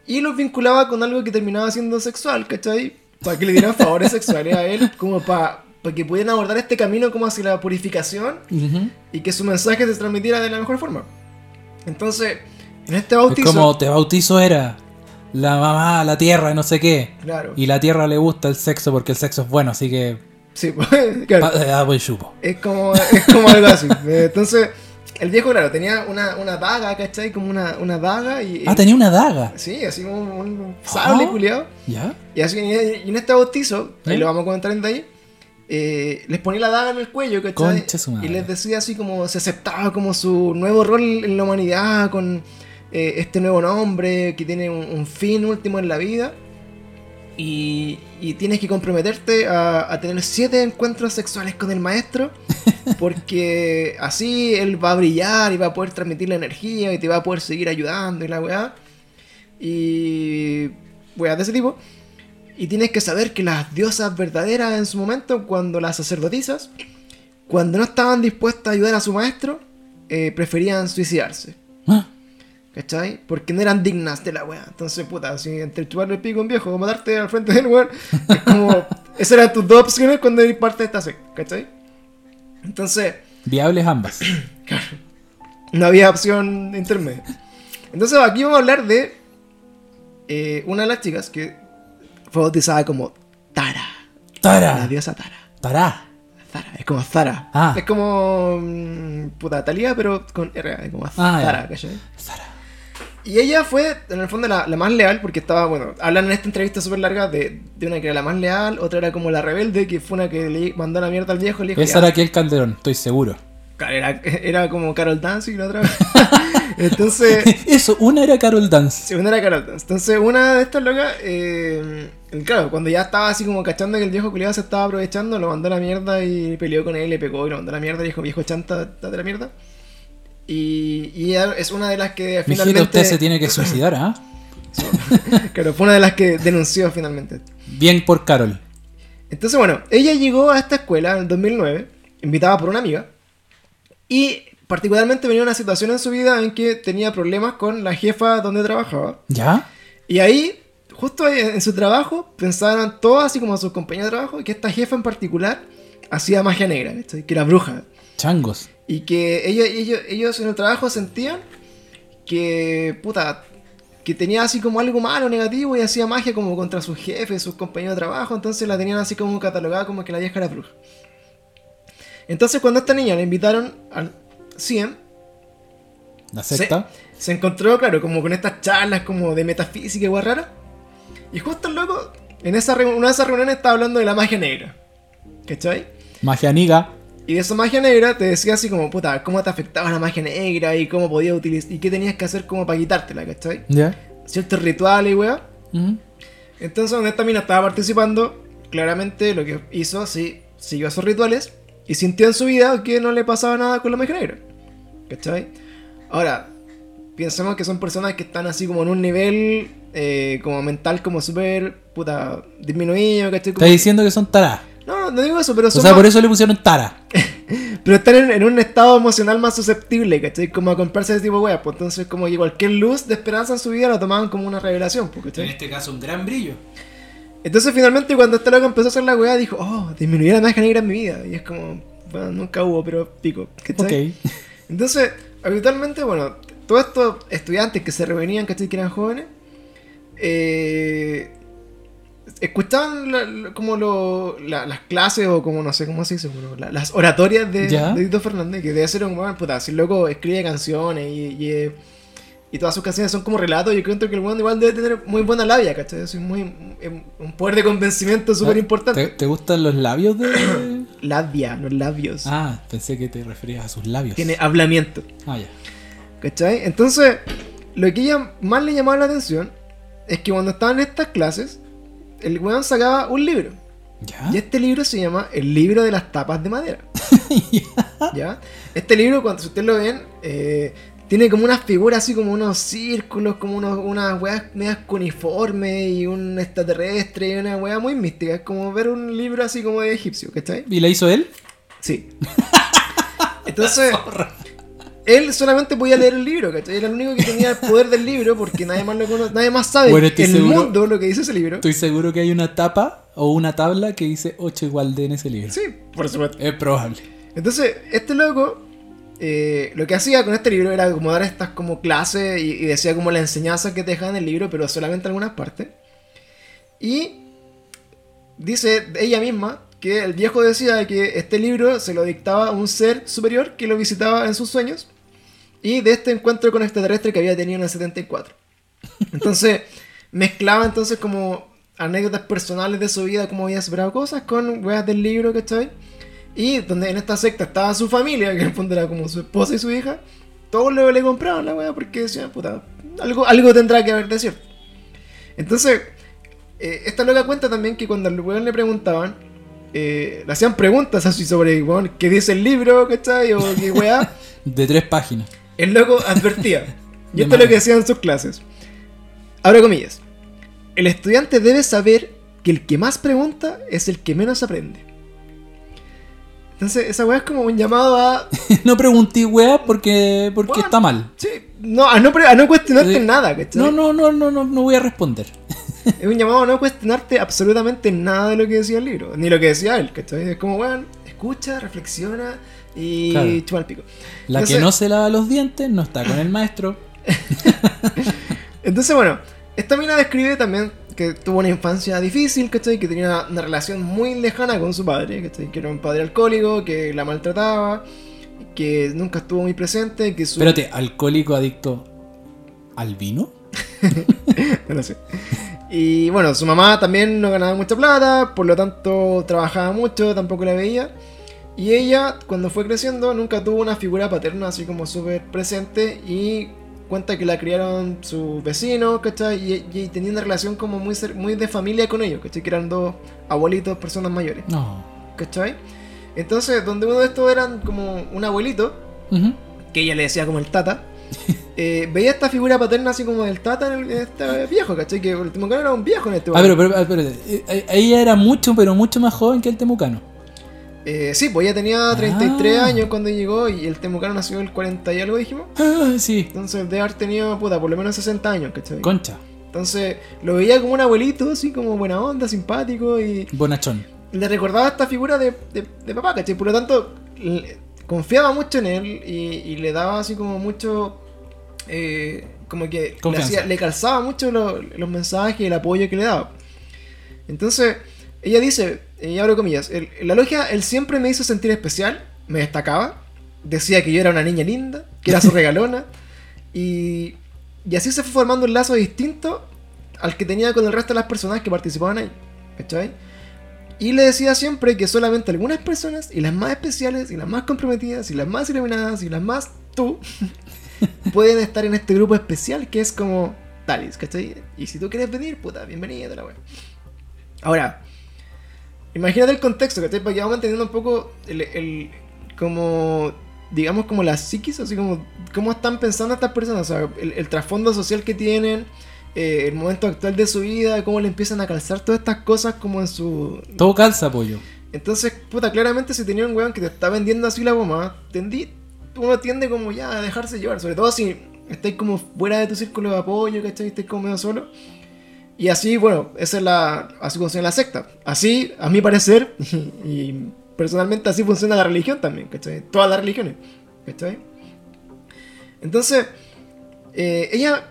y los vinculaba con algo que terminaba siendo sexual, ¿cachai? Para que le dieran favores sexuales a él, como para que pudieran abordar este camino como hacia la purificación Ujú. y que su mensaje se transmitiera de la mejor forma. Entonces, en este Es bautizo... como te bautizo era la mamá, la tierra, no sé qué. Claro. Y la tierra le gusta el sexo porque el sexo es bueno, así que. Sí, pues, claro. buen chupo. Es como, es como algo así. Eh, Entonces, el viejo, claro, tenía una, una daga, ¿cachai? Como una, una daga y... Ah, tenía una daga. Sí, así como un, un sable Ah. culiado. ¿Ya? Y así y en este bautizo, ahí ¿Eh? lo vamos a comentar en detalle, eh, les ponía la daga en el cuello, ¿cachai? Y les decía así como se aceptaba como su nuevo rol en la humanidad, con eh, este nuevo nombre que tiene un, un fin último en la vida. Y, y tienes que comprometerte a, a tener siete encuentros sexuales con el maestro, porque así él va a brillar y va a poder transmitir la energía y te va a poder seguir ayudando y la weá. Y weá de ese tipo. Y tienes que saber que las diosas verdaderas en su momento, cuando las sacerdotisas, cuando no estaban dispuestas a ayudar a su maestro, eh, preferían suicidarse. Ah, ¿Cachai? Porque no eran dignas de la wea. Entonces, puta, si entre chuparle el pico a un viejo o matarte al frente del weón, es como. Esas eran tus dos opciones cuando eres parte de esta secta, ¿cachai? Entonces, Viables ambas. no había opción intermedia. Entonces, aquí vamos a hablar de eh, una de las chicas que fue bautizada como Tara. La Tara. diosa Tara. Tará. Zara, es como Zara. Ah. Es como. mm, puta, Talía, pero con R, es como Ah, Zara. ¿cachai? Zara. Y ella fue, en el fondo, la, la más leal, porque estaba, bueno, hablan en esta entrevista súper larga de, de una que era la más leal, otra era como la rebelde, que fue una que le mandó la mierda al viejo. Le dijo, Esa era aquel Calderón, estoy seguro. Era, era como Carol Dance y la otra. Entonces, Eso, una era Carol Dance. sí, una era Carol Dance. Entonces, una de estas locas, eh, claro, cuando ya estaba así como cachando que el viejo culiado se estaba aprovechando, lo mandó a la mierda y peleó con él, le pegó y lo mandó a la mierda y dijo, viejo chanta, date la mierda. Y, y es una de las que Mijito, finalmente... usted se tiene que suicidar, ¿ah? claro, fue una de las que denunció finalmente. Bien por Carol. Entonces, bueno, ella llegó a esta escuela en el 2009, invitada por una amiga, y particularmente venía una situación en su vida en que tenía problemas con la jefa donde trabajaba. ¿Ya? Y ahí, justo en su trabajo, pensaban todos, así como sus compañeros de trabajo, que esta jefa en particular hacía magia negra, ¿cachai? que era bruja. Changos. Y que ellos, ellos, ellos en el trabajo sentían que, puta, que tenía así como algo malo, negativo, y hacía magia como contra sus jefes, sus compañeros de trabajo, entonces la tenían así como catalogada como que la vieja era bruja. Entonces cuando a esta niña la invitaron al CIEM, La se, secta. se encontró, claro, como con estas charlas como de metafísica y rara. Y justo el loco, en esa una de esas reuniones estaba hablando de la magia negra. ¿Cachai? Magia niga. Y de esa magia negra te decía así como, puta, cómo te afectaba la magia negra y cómo podías utilizar y qué tenías que hacer como para quitártela, ¿cachai? ¿Ya? Ciertos rituales y weá. Entonces, donde esta mina estaba participando, claramente lo que hizo, sí, siguió esos rituales y sintió en su vida que no le pasaba nada con la magia negra. ¿Cachai? Ahora, pensemos que son personas que están así como en un nivel eh, como mental como súper, puta, disminuido, ¿cachai? Como- Estás diciendo que son taras. No, no digo eso, pero O son sea, más- por eso le pusieron tara. Pero están en, en un estado emocional más susceptible, ¿cachai? Como a comprarse ese tipo de weas. Pues entonces, como que cualquier luz de esperanza en su vida la tomaban como una revelación, pues, ¿cachai? este caso, un gran brillo. Entonces, finalmente, cuando este loco empezó a hacer la wea, dijo, oh, disminuir la magia negra en mi vida. Y es como, bueno, nunca hubo, pero pico, ¿cachai? Ok. Entonces, habitualmente, bueno, todos estos estudiantes que se reunían, ¿cachai? Que eran jóvenes, eh, escuchaban la- la- como lo- la- las clases o como no sé cómo se dice, las oratorias de, de Tito Fernández, que debe ser un weón, puta, si el loco escribe canciones y, y, eh, y todas sus canciones son como relatos, yo creo que el weón igual debe tener muy buena labia, ¿cachai? Es muy, un poder de convencimiento súper importante. ¿Te, te gustan los labios de.? Labia, no labios. ah, pensé que te referías a sus labios. Tiene hablamiento. Ah, ya. ¿Cachai? Entonces, lo que ella más le llamaba la atención es que cuando estaban en estas clases, el weón sacaba un libro. ¿Ya? Y este libro se llama El libro de las tapas de madera. ¿Ya? Este libro, cuando si ustedes lo ven, eh, tiene como unas figuras así como unos círculos, como unos, unas weas medias cuniformes y un extraterrestre y una wea muy mística. Es como ver un libro así como de egipcio, ¿cachai? ¿Y la hizo él? Sí. Entonces, él solamente podía leer el libro, ¿cachai? Era el único que tenía el poder del libro porque nadie más lo conoce, nadie más sabe Bueno, en el mundo lo que dice ese libro. Estoy seguro que hay una tapa o una tabla que dice 8 igual de en ese libro. Sí, por supuesto. Es probable. Entonces, este loco, eh, lo que hacía con este libro era como dar estas como clases y, y decía como la enseñanza que te dejaban en el libro, pero solamente en algunas partes. Y dice ella misma que el viejo decía que este libro se lo dictaba a un ser superior que lo visitaba en sus sueños y de este encuentro con extraterrestre que había tenido en el 74. Entonces, mezclaba entonces como anécdotas personales de su vida, cómo había superado cosas, con weas del libro, ¿cachai? Y donde en esta secta estaba su familia, que en el fondo era como su esposa y su hija, todos luego le compraban la wea porque decían, puta, algo, algo tendrá que haber de cierto. Entonces, eh, esta loca cuenta también que cuando al weón le preguntaban, eh, le hacían preguntas así sobre, weón, qué dice el libro, ¿cachai? O qué weá. De tres páginas. El loco advertía. Y esto es lo que hacían en sus clases. Abro comillas. El estudiante debe saber que el que más pregunta es el que menos aprende. Entonces, esa weá es como un llamado a. no pregunté weá porque, porque Bueno. está mal. Sí, no, a no, a no cuestionarte Sí. nada, ¿cachai? No, no, no, no, no, no voy a responder. Es un llamado a no cuestionarte absolutamente nada de lo que decía el libro, ni lo que decía él, ¿cachai? Es como, weón, escucha, reflexiona y Claro. el pico. La Entonces- que no se lava los dientes no está con el maestro. Entonces, bueno, esta mina describe también que tuvo una infancia difícil, ¿cachai? Que tenía una relación muy lejana con su padre, ¿cachai? Que era un padre alcohólico, que la maltrataba, que nunca estuvo muy presente, que su... Espérate, alcohólico adicto al vino. No lo sé. Y bueno, su mamá también no ganaba mucha plata, por lo tanto trabajaba mucho, tampoco la veía. Y ella, cuando fue creciendo, nunca tuvo una figura paterna así como súper presente y cuenta que la criaron sus vecinos, ¿cachai? Y, y tenía una relación como muy, muy de familia con ellos, ¿cachai? Que eran dos abuelitos, personas mayores, No. ¿cachai? Entonces, donde uno de estos eran como un abuelito, que ella le decía como el tata, eh, veía esta figura paterna así como del tata en, el- en este viejo, ¿cachai? Que el Temucano era un viejo en este Ah, pero, momento. pero, pero, eh, eh, ella era mucho, pero mucho más joven que el temucano. Eh, sí, pues ella tenía 33 Ah. años cuando llegó y el Temucano nació el 40 y algo, dijimos. Ah, sí, Entonces debe haber tenido, puta, por lo menos 60 años, ¿cachai? concha, Entonces lo veía como un abuelito, así como buena onda, simpático y bonachón. le recordaba esta figura de, de, de papá, ¿cachai? Por lo tanto, le- confiaba mucho en él y, y le daba así como mucho... eh, como que le, hacía- le calzaba mucho lo- los mensajes y el apoyo que le daba. Entonces, ella dice, y abro comillas, "El- la logia, él siempre me hizo sentir especial, me destacaba, decía que yo era una niña linda, que era su regalona, y, y así se fue formando un lazo distinto al que tenía con el resto de las personas que participaban ahí. ¿Cachai? Y le decía siempre que solamente algunas personas, y las más especiales, y las más comprometidas, y las más iluminadas, y las más tú, pueden estar en este grupo especial que es como Talis, ¿cachai? Y si tú quieres venir, puta, bienvenida, la wea. Ahora, imagínate el contexto, ¿cachai? Para que vamos entendiendo un poco el, el- como, digamos, como la psiquis, así como, cómo están pensando estas personas, o sea, el, el trasfondo social que tienen, eh, el momento actual de su vida, cómo le empiezan a calzar todas estas cosas como en su... Todo calza, pollo. Entonces, puta, claramente si tenía un weón que te está vendiendo así la bomba, tendí, uno tiende como ya a dejarse llevar, sobre todo si estáis como fuera de tu círculo de apoyo, ¿cachai? Estáis como medio solo. Y así, bueno, esa es la, así funciona la secta. Así, a mi parecer, y, y personalmente así funciona la religión también, ¿cachai? Todas las religiones, ¿cachai? Entonces, eh, ella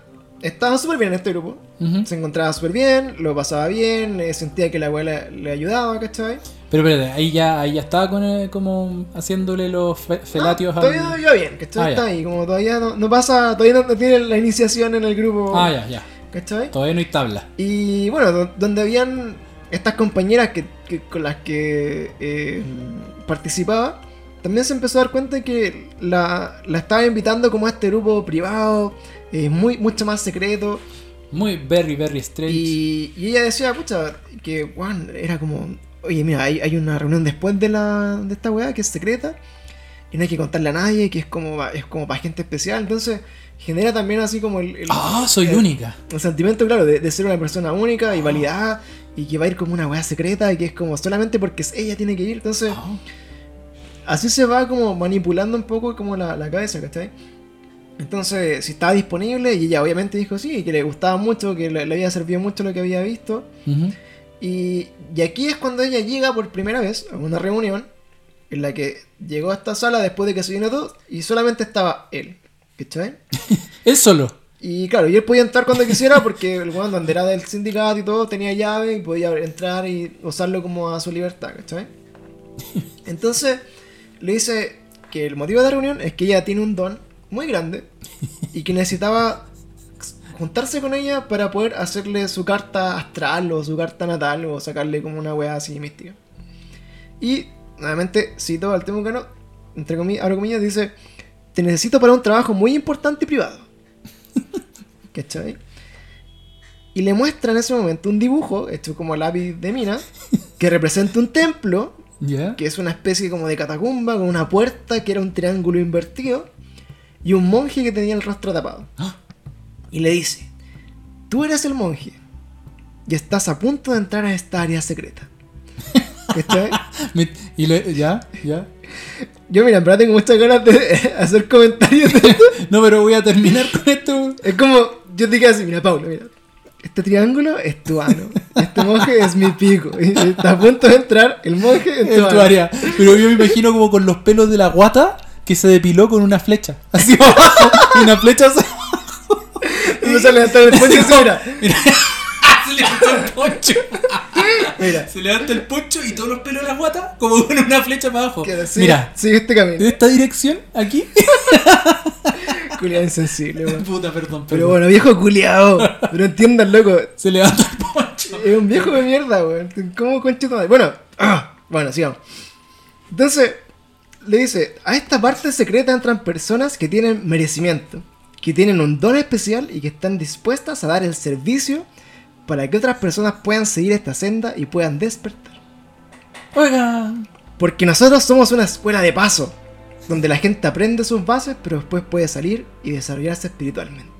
estaba súper bien en este grupo. Se encontraba súper bien, lo pasaba bien, eh, sentía que la abuela le ayudaba, ¿cachai? Pero espérate, ahí ya, ahí ya estaba con, eh, como haciéndole los fe- felatios Ah, al- Todavía iba bien, ¿cachai? Ah, ya. Está ahí, como todavía no, no pasa, todavía no, no tiene la iniciación en el grupo, Ah, ya, ya. ¿Cachai? Todavía no hay tabla. Y bueno, do- donde habían estas compañeras que, que- con las que eh, participaba, también se empezó a dar cuenta que la, la estaba invitando como a este grupo privado, eh, muy, mucho más secreto. Muy very, very strange. Y, y ella decía, pucha, que Juan era como, oye, mira, hay, hay una reunión después de, la, de esta weá que es secreta y no hay que contarle a nadie, que es como, es como para gente especial. Entonces genera también así como el, Ah, soy el- única. el sentimiento, claro, de, de ser una persona única y validada y que va a ir como una weá secreta y que es como solamente porque ella tiene que ir. Entonces Ah, así se va como manipulando un poco como la, la cabeza, ¿cachai? Entonces, si estaba disponible, y ella obviamente dijo sí, que le gustaba mucho, que le, le había servido mucho lo que había visto. Y, y aquí es cuando ella llega por primera vez a una reunión en la que llegó a esta sala después de que se llenó todo y solamente estaba él, ¿cachai? Él solo. Y claro, y él podía entrar cuando quisiera porque el weón donde era del sindicato y todo tenía llave y podía entrar y usarlo como a su libertad, ¿cachai? Entonces le dice que el motivo de la reunión es que ella tiene un don muy grande y que necesitaba juntarse con ella para poder hacerle su carta astral o su carta natal o sacarle como una weá así mística. Y nuevamente cito al Temucano, entre comillas, abro comillas, dice: Te necesito para un trabajo muy importante y privado. ¿Cachai? Y le muestra en ese momento un dibujo hecho como lápiz de mina que representa un templo, que es una especie como de catacumba con una puerta que era un triángulo invertido y un monje que tenía el rostro tapado. Ah. Y le dice, tú eres el monje y estás a punto de entrar a esta área secreta. Y ¿Ya? ¿Ya? Yo mira, en verdad tengo muchas ganas de hacer comentarios de. No, pero voy a terminar con esto. Es como, yo te digo así, mira, Pablo, mira. Este triángulo es tu ano. Este monje es mi pico. Y está a punto de entrar el monje en tu, en tu área. Pero yo me imagino como con los pelos de la guata que se depiló con una flecha. Así abajo. y una flecha así. Y me sale hasta el poncho y mira, Mira. se levanta el poncho. mira. Se levanta el poncho y todos los pelos de la guata como con una flecha para abajo. sigue- Mira, sigue este camino. de esta dirección, aquí. Culiado insensible, weón. Puta, perdón, Pero bueno, viejo culiado. Pero entiendan, loco. Se levanta el poncho. Es un viejo de mierda, weón. ¿Cómo concha? Bueno, ah, bueno, sigamos. Entonces, le dice, a esta parte secreta entran personas que tienen merecimiento, que tienen un don especial y que están dispuestas a dar el servicio para que otras personas puedan seguir esta senda y puedan despertar. Oiga. Porque nosotros somos una escuela de paso. donde la gente aprende sus bases, pero después puede salir y desarrollarse espiritualmente.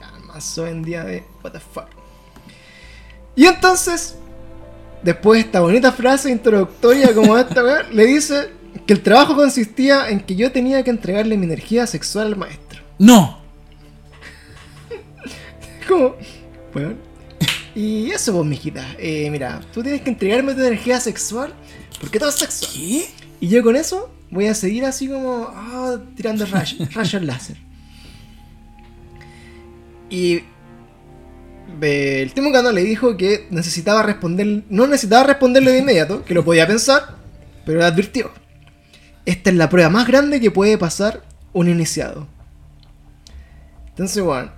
Ya, más hoy en día de what the fuck. Y entonces, después de esta bonita frase introductoria como esta, weón, le dice que el trabajo consistía en que yo tenía que entregarle mi energía sexual al maestro. No. ¿Cómo? Bueno. Y eso, vos, mijita. Eh, mira, tú tienes que entregarme tu energía sexual porque todo es sexual. ¿Qué? Y yo con eso voy a seguir así como ah, tirando rayos, rayos láser. Y el Timo le dijo que necesitaba responder, no necesitaba responderle de inmediato, que lo podía pensar, pero le advirtió. Esta es la prueba más grande que puede pasar un iniciado. Entonces, bueno,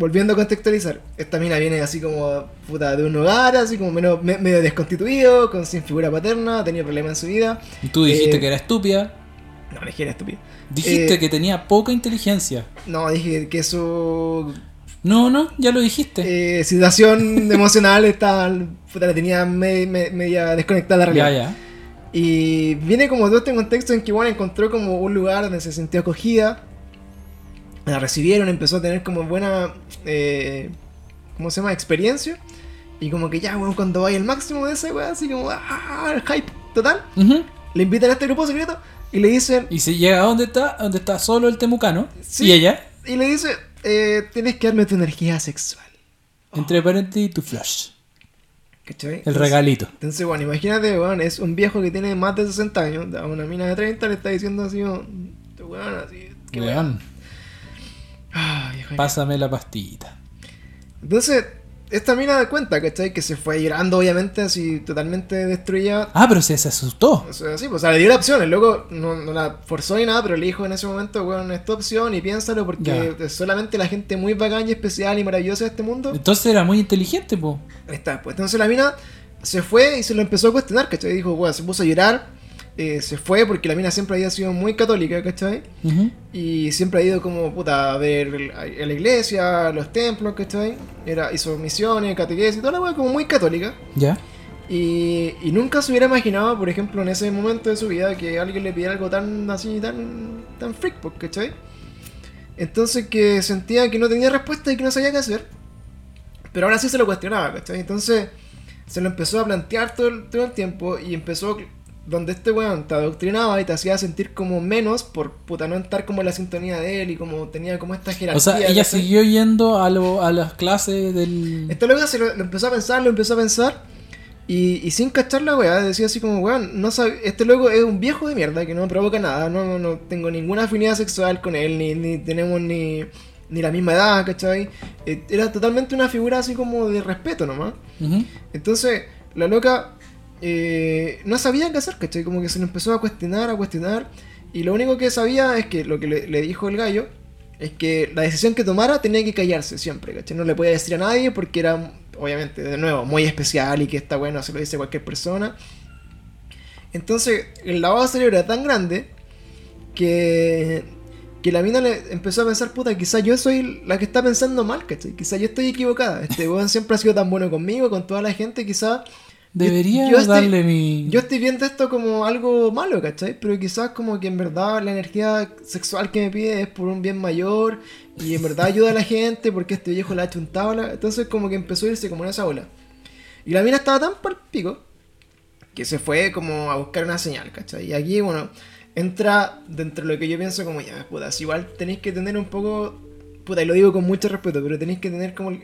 volviendo a contextualizar, esta mina viene así como puta de un hogar, así como menos- me- medio desconstituido, con sin figura paterna, tenía problemas en su vida. Y Tú dijiste Eh, que era estúpida. No, dije era estúpido. Dijiste eh, que tenía poca inteligencia. No, dije que su No, no, ya lo dijiste. eh, situación emocional está, puta, la tenía me- me- media desconectada de la ya, realidad. ya. Y viene como todo este contexto en que bueno, encontró como un lugar donde se sintió acogida. La recibieron, empezó a tener como buena, eh, ¿cómo se llama? Experiencia. Y como que ya, bueno, cuando vaya el máximo de ese, weón, así como, ah, el hype total. Ujú. Le invitan a este grupo secreto y le dicen, Y se llega a donde está, donde está solo el temucano. Sí. Y ella, y le dice, eh, tienes que darme tu energía sexual. entre paréntesis, tu flash. ¿Cachai? El Entonces- regalito. Entonces, bueno, imagínate, es un viejo que tiene más de 60 años, a una mina de 30 le está diciendo así, oh, weón, así, qué weón. Weón, Ah, pásame la pastillita. Entonces, esta mina da cuenta, ¿cachai? Que se fue llorando, obviamente, así totalmente destruida. Ah, pero se, se asustó. O sea, sí, pues, o sea, le dio la opción, el loco no, no la forzó ni nada, pero le dijo en ese momento, weón, es tu opción y piénsalo porque es solamente la gente muy bacán y especial y maravillosa de este mundo Entonces era muy inteligente, po. Está, pues entonces la mina se fue y se lo empezó a cuestionar, ¿cachai? Dijo, bueno, se puso a llorar, eh, se fue porque la mina siempre había sido muy católica, ¿cachai? Ujú. Y siempre ha ido como, puta, a ver a la iglesia, a los templos, ¿cachai? Era, hizo misiones, catequesis, toda la weá como muy católica. Ya. Y, y nunca se hubiera imaginado, por ejemplo, en ese momento de su vida, que alguien le pidiera algo tan así, tan, tan freak, pues, ¿cachai? Entonces que sentía que no tenía respuesta y que no sabía qué hacer. Pero ahora sí se lo cuestionaba, ¿cachai? Entonces se lo empezó a plantear todo el, todo el tiempo y empezó donde este weón te adoctrinaba y te hacía sentir como menos por puta no estar como en la sintonía de él y como tenía como esta jerarquía. O sea, ella siguió yendo a, lo- a las clases del... Esta loca se lo, lo empezó a pensar, lo empezó a pensar. Y, y sin cachar la weá, decía así como, weón, no sabe, este loco es un viejo de mierda que no me provoca nada, no, no, no tengo ninguna afinidad sexual con él, ni, ni tenemos ni, ni la misma edad, ¿cachai? Eh, Era totalmente una figura así como de respeto nomás. Entonces, la loca eh, no sabía qué hacer, ¿cachai? Como que se lo empezó a cuestionar, a cuestionar. Y lo único que sabía es que lo que le, le dijo el gallo es que la decisión que tomara tenía que callarse siempre, ¿cachai? No le podía decir a nadie porque era, obviamente, de nuevo, muy especial y que está bueno, se lo dice cualquier persona. Entonces, el lavado de cerebro era tan grande que, que la mina le empezó a pensar, puta, quizás yo soy la que está pensando mal, ¿cachai? Quizás yo estoy equivocada. Este weón siempre ha sido tan bueno conmigo, con toda la gente, quizás... Debería yo darle mi... Yo estoy viendo esto como algo malo, ¿cachai? Pero quizás como que en verdad la energía sexual que me pide es por un bien mayor y en verdad ayuda a la gente porque este viejo la ha hecho un tabla. Entonces como que empezó a irse como en esa ola. Y la mina estaba tan por pico que se fue como a buscar una señal, ¿cachai? Y aquí, bueno, entra dentro de lo que yo pienso como, ya, putas, igual tenéis que tener un poco, puta, y lo digo con mucho respeto, pero tenéis que tener como,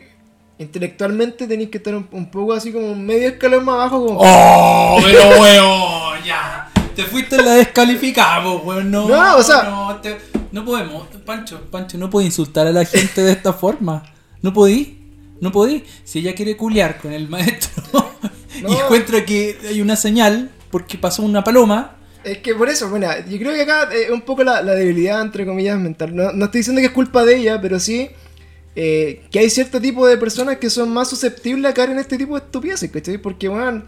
intelectualmente tenéis que estar un, un poco así como medio escalón más abajo, como... ¡Oh! Pero weón, ya. Te fuiste en la descalificada, po, weón. No, No, o sea- No, te- no podemos. Pancho, Pancho, no puedes insultar a la gente de esta forma. No podí. No podí. Si ella quiere culiar con el maestro y encuentra que hay una señal porque pasó una paloma. Es que por eso, bueno, yo creo que acá es un poco la, la debilidad, entre comillas, mental. No, no estoy diciendo que es culpa de ella, pero sí eh, que hay cierto tipo de personas que son más susceptibles a caer en este tipo de estupideces, ¿cachai? Porque, bueno,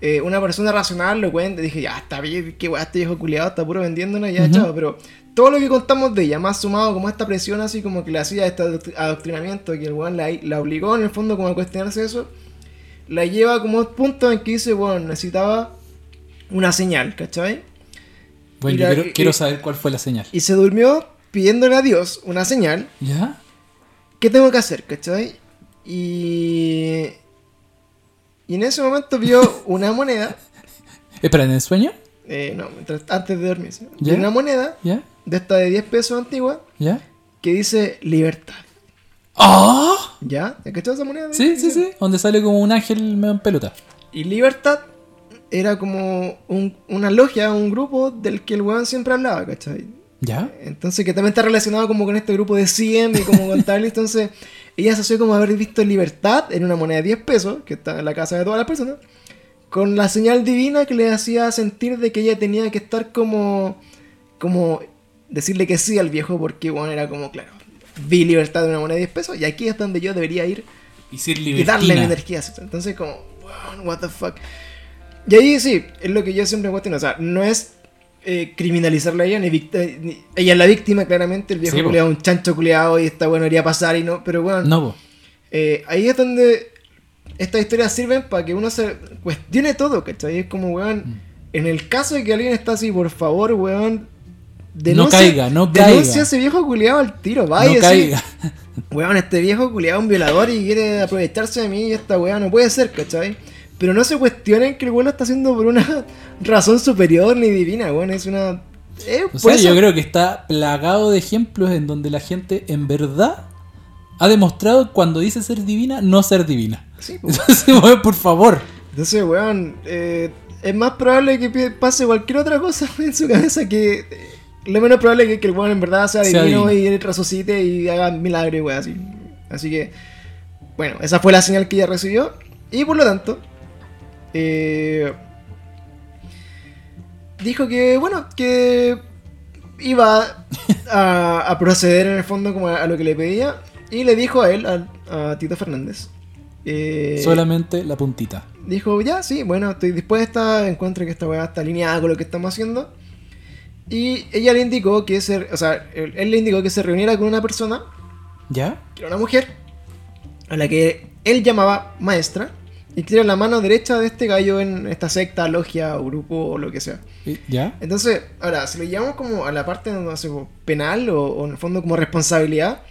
eh, una persona racional lo cuenta, dije, ya, está bien, qué weá, este viejo culiado está puro vendiéndonos, ya, Ujú. chao, pero todo lo que contamos de ella, más sumado como esta presión así como que le hacía este adoct- adoctrinamiento, que el weón la, la obligó en el fondo como a cuestionarse eso, la lleva como a un punto en que dice, bueno, necesitaba una señal, ¿cachai? Bueno, yo quiero, y- quiero saber cuál fue la señal. Y se durmió pidiéndole a Dios una señal. ¿Ya? ¿Qué tengo que hacer, cachai? Y. Y en ese momento vio una moneda. Espera, ¿en el sueño? eh, no, antes de dormirse. Vio una moneda ¿Ya? de esta de 10 pesos antigua ¿Ya? que dice libertad. ¡Ah! ¿Ya? ¿Has cachado esa moneda? Sí, sí, sí. Donde sale como un ángel medio en pelota. Y libertad era como un- una logia, un grupo del que el weón siempre hablaba, ¿cachai? ¿Ya? Entonces, que también está relacionado como con este grupo de 100 y como con tal. Entonces, ella asoció como haber visto libertad en una moneda de 10 pesos, que está en la casa de todas las personas, con la señal divina que le hacía sentir de que ella tenía que estar como. como decirle que sí al viejo, porque bueno, era como, claro, vi libertad en una moneda de 10 pesos y aquí es donde yo debería ir Y ser y darle mi energía. Entonces, como, wow, what the fuck. Y ahí sí, es lo que yo siempre cuestiono. O sea, no es eh, criminalizarla a ella, ni, vict- eh, ni- ella es la víctima, claramente. El viejo Sí, un chancho culiado y está bueno, iría pasar y no. Pero bueno, No, eh, ahí es donde estas historias sirven para que uno se cuestione todo, ¿cachai? Es como, weón, Mm. en el caso de que alguien está así, por favor, weón. caiga, no denuncia caiga. a ese viejo culiado al tiro, vaya. no caiga. Weón, este viejo culiado es un violador y quiere aprovecharse de mí y esta weá no puede ser, ¿cachai? Pero no se cuestionen que el weón lo está haciendo por una razón superior ni divina, weón, es una... eh, O sea, eso- yo creo que está plagado de ejemplos en donde la gente en verdad ha demostrado cuando dice ser divina, no ser divina. Sí, pues. Entonces, weón, por favor. Entonces, weón, eh, es más probable que pase cualquier otra cosa en su cabeza que... eh, lo menos probable es que el weón en verdad sea Sea divino divino. y resucite y haga milagros, weón, así. Así que, bueno, esa fue la señal que ella recibió. Y por lo tanto, eh, dijo que, bueno, que iba a, a proceder en el fondo como a, a lo que le pedía. Y le dijo a él, a, a Tito Fernández. eh, Solamente la puntita. dijo, ya, sí, bueno, estoy dispuesta, encuentro que esta weá está alineada con lo que estamos haciendo. Y ella le indicó que se, o sea, él, él le indicó que se reuniera con una persona, ¿Ya? que era una mujer, a la que él llamaba maestra, y era la mano derecha de este gallo en esta secta, logia o grupo o lo que sea. ¿Y- ¿Ya? Entonces, ahora, si lo llevamos como a la parte no sé, penal o, o en el fondo como responsabilidad,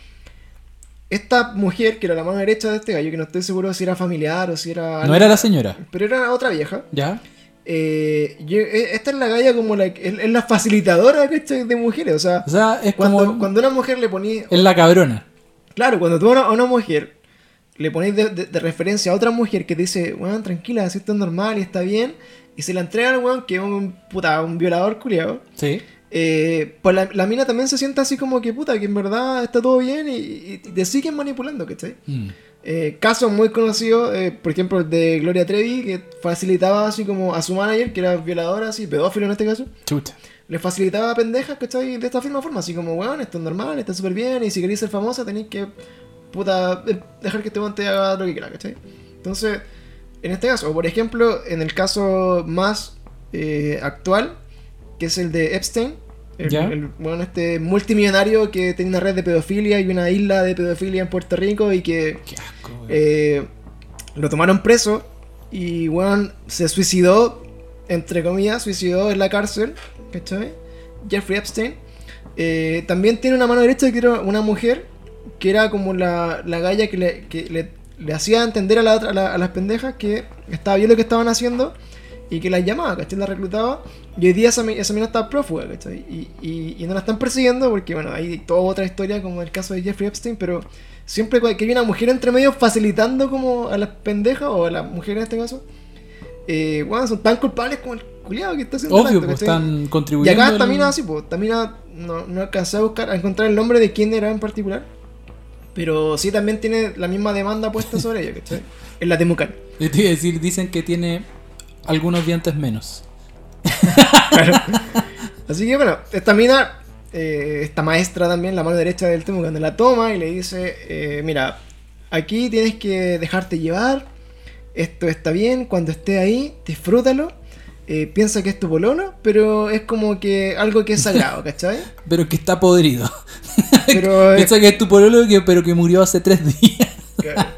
esta mujer, que era la mano derecha de este gallo, que no estoy seguro si era familiar o si era... No era la señora. Pero era otra vieja. ¿Ya? Eh, yo- eh, esta es la galla como la, es, es la facilitadora de mujeres. O sea, O sea, es cuando, como. cuando una mujer le ponís. Es la cabrona. Claro, cuando tú a una, a una mujer le ponís de, de- de referencia a otra mujer que te dice, weón, tranquila, si esto es normal y está bien, y se la entrega al weón que es un, puta, un violador culiado. Sí. Eh, pues la, la mina también se siente así como que puta, que en verdad está todo bien y, y te siguen manipulando, ¿cachai? Mm. Eh, casos muy conocidos, eh, por ejemplo, el de Gloria Trevi, que facilitaba así como a su manager, que era violadora, así, pedófilo en este caso, Chucha. le facilitaba a pendejas, ¿cachai? De esta misma forma, así como, weón, esto es normal, está súper bien, y si queréis ser famosa tenéis que, puta, eh, dejar que este weón te haga lo que quiera, ¿cachai? Entonces, en este caso, o por ejemplo, en el caso más eh, actual, que es el de Epstein, el, Ya. el weón este multimillonario que tenía una red de pedofilia y una isla de pedofilia en Puerto Rico y que Qué asco, weón. eh, lo tomaron preso y weón se suicidó, entre comillas, suicidó en la cárcel, ¿cachai? Jeffrey Epstein. Eh, también tiene una mano derecha que era una mujer, que era como la, la galla que, le, que le, le hacía entender a, la otra- a, la- a las pendejas que estaba bien lo que estaban haciendo y que las llamaba, ¿cachai? La reclutaba. Y hoy día esa, esa mina está prófuga, ¿cachai? Y, y, y no la están persiguiendo porque, bueno, hay toda otra historia como el caso de Jeffrey Epstein, pero siempre que hay una mujer entre medio facilitando como a las pendejas o a las mujeres en este caso, eh, bueno, son tan culpables como el culiado que está haciendo Obvio, acto, pues están Y contribuyendo. acá esta mina así, pues, esta mina no, no alcancé a buscar, a encontrar el nombre de quién era en particular. Pero sí también tiene la misma demanda puesta sobre ella, ¿cachai? En la Temucan. Te iba a decir, dicen que tiene algunos dientes menos. Así que bueno, esta mina, eh, esta maestra también, la mano derecha del Temucan, la toma y le dice, eh, mira, aquí tienes que dejarte llevar, esto está bien, cuando esté ahí, disfrútalo, eh, piensa que es tu pololo, pero es como que algo que es sagrado, ¿cachai? Pero que está podrido. Pero, eh, Piensa que es tu pololo, que, pero que murió hace tres días. Claro.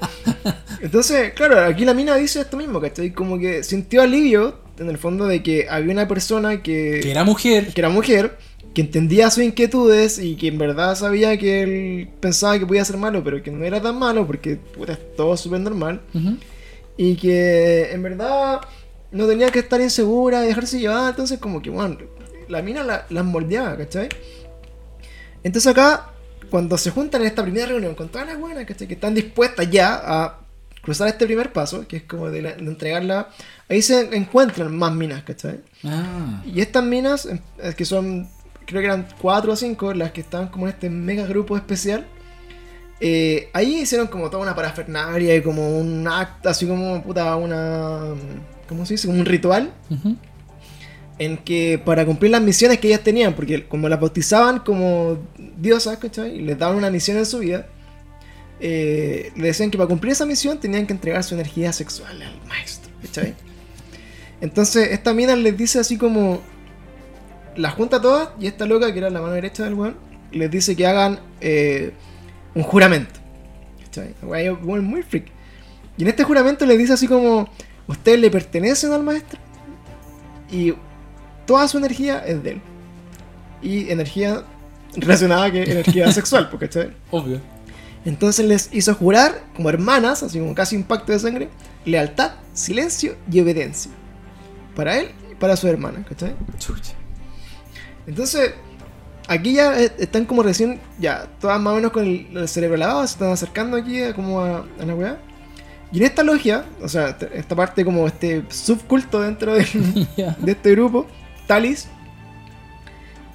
Entonces, claro, aquí la mina dice esto mismo, ¿cachai? Como que sintió alivio en el fondo de que había una persona que, Que era mujer. que era mujer, que entendía sus inquietudes y que en verdad sabía que él pensaba que podía ser malo, pero que no era tan malo porque puta, es todo súper normal. Y que en verdad no tenía que estar insegura y dejarse llevar. Entonces, como que, bueno, la mina la- las moldeaba, ¿cachai? Entonces, acá, cuando se juntan en esta primera reunión con todas las buenas, ¿cachai? Que están dispuestas ya a cruzar este primer paso, que es como de, la- de entregarla. Ahí se encuentran más minas, ¿cachai? Ah. Y estas minas, em, eh, que son, creo que eran cuatro o cinco, las que estaban como en este mega grupo especial, eh, ahí hicieron como toda una parafernalia y como un acto, así como, puta, una... ¿Cómo se dice? Como un ritual en que para cumplir las misiones que ellas tenían, porque como las bautizaban como diosas, ¿cachai? Y les daban una misión en su vida, eh, le decían que para cumplir esa misión tenían que entregar su energía sexual al maestro, ¿cachai? Entonces esta mina les dice así como, la junta todas y esta loca, que era la mano derecha del weón, les dice que hagan eh, un juramento, ¿cachai? Muy- muy freak. Y en este juramento les dice así como, ustedes le pertenecen al maestro y toda su energía es de él. Y energía relacionada que energía sexual, pues, ¿cachai? Obvio. Entonces les hizo jurar, como hermanas, así como casi un pacto de sangre, lealtad, silencio y obediencia. Para él y para su hermana, ¿cachai? Entonces, aquí ya eh, están como recién, ya, todas más o menos con el, cerebro lavado, se están acercando aquí a, como a, a la weá. Y en esta logia, o sea, esta- parte como este subculto dentro de este grupo, Talis,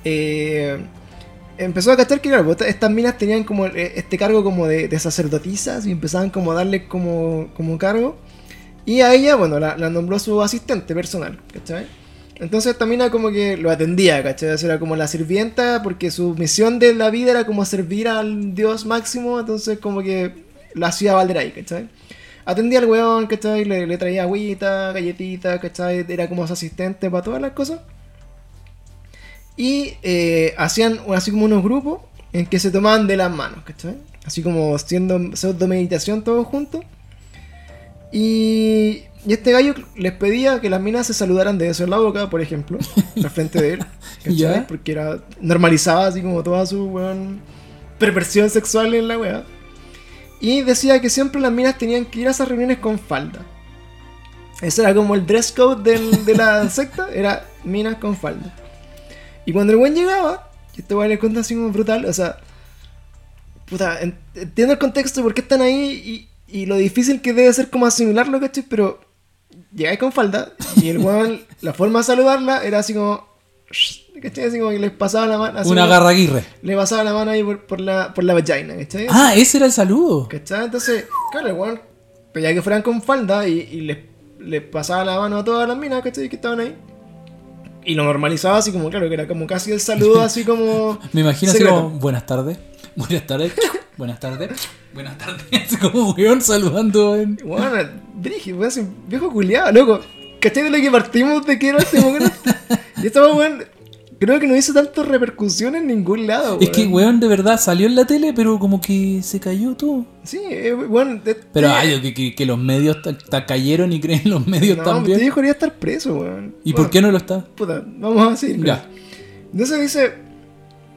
eh, empezó a cachar que claro, pues, estas minas tenían como eh, este cargo como de, de sacerdotisas y empezaban como a darle como, como cargo. Y a ella, bueno, la, la nombró su asistente personal, ¿cachai? Entonces esta mina como que lo atendía, ¿cachai? Era como la sirvienta porque su misión de la vida era como servir al dios máximo, entonces como que la hacía valer ahí, ¿cachai? Atendía al weón, ¿cachai? Le, le traía agüita, galletitas, ¿cachai? Era como su asistente para todas las cosas. Y eh, hacían así como unos grupos en que se tomaban de las manos, ¿cachai? Así como haciendo pseudo meditación todos juntos. Y, y este gallo les pedía que las minas se saludaran de beso en la boca, por ejemplo, al frente de él, ¿cachai? Ya. Porque era normalizaba así como toda su weón, perversión sexual en la wea. Y decía que siempre las minas tenían que ir a esas reuniones con falda. Ese era como el dress code del- de la secta, era minas con falda. Y cuando el buen llegaba, y este weón le cuenta así como brutal, o sea, puta, en- entiendo el contexto de por qué están ahí y, y lo difícil que debe ser como asimilarlo, ¿cachai? Pero llegáis con falda y el weón, la forma de saludarla era así como, ¿cachai? Así como que les pasaba la mano, así Una garra aguirre. le pasaba la mano ahí por, por la, por la vagina, ¿cachai? Ah, ese era el saludo. ¿Cachai? Entonces, claro, el weón pedía que fueran con falda y, y les, les pasaba la mano a todas las minas, ¿cachai? Que estaban ahí. Y lo normalizaba así como, claro, que era como casi el saludo, así como. Me imagino así como, buenas tardes, buenas tardes, buenas tardes, buenas tardes. Como weón saludando en... Bueno, Brigi, weón, viejo culiado, loco. ¿Cachai de lo que partimos de que era este weón? Y esta weón, creo que no hizo tanto repercusión en ningún lado, Es que weón de verdad salió en la tele, pero como que se cayó todo. Sí, eh, weón. de- Pero de- ay, que, que, que los medios ta- ta- cayeron y creen los medios No, también. te dijo que estar preso, weón. ¿Y Bueno, por qué no lo está? Puta, vamos a Ya. esto. Entonces dice,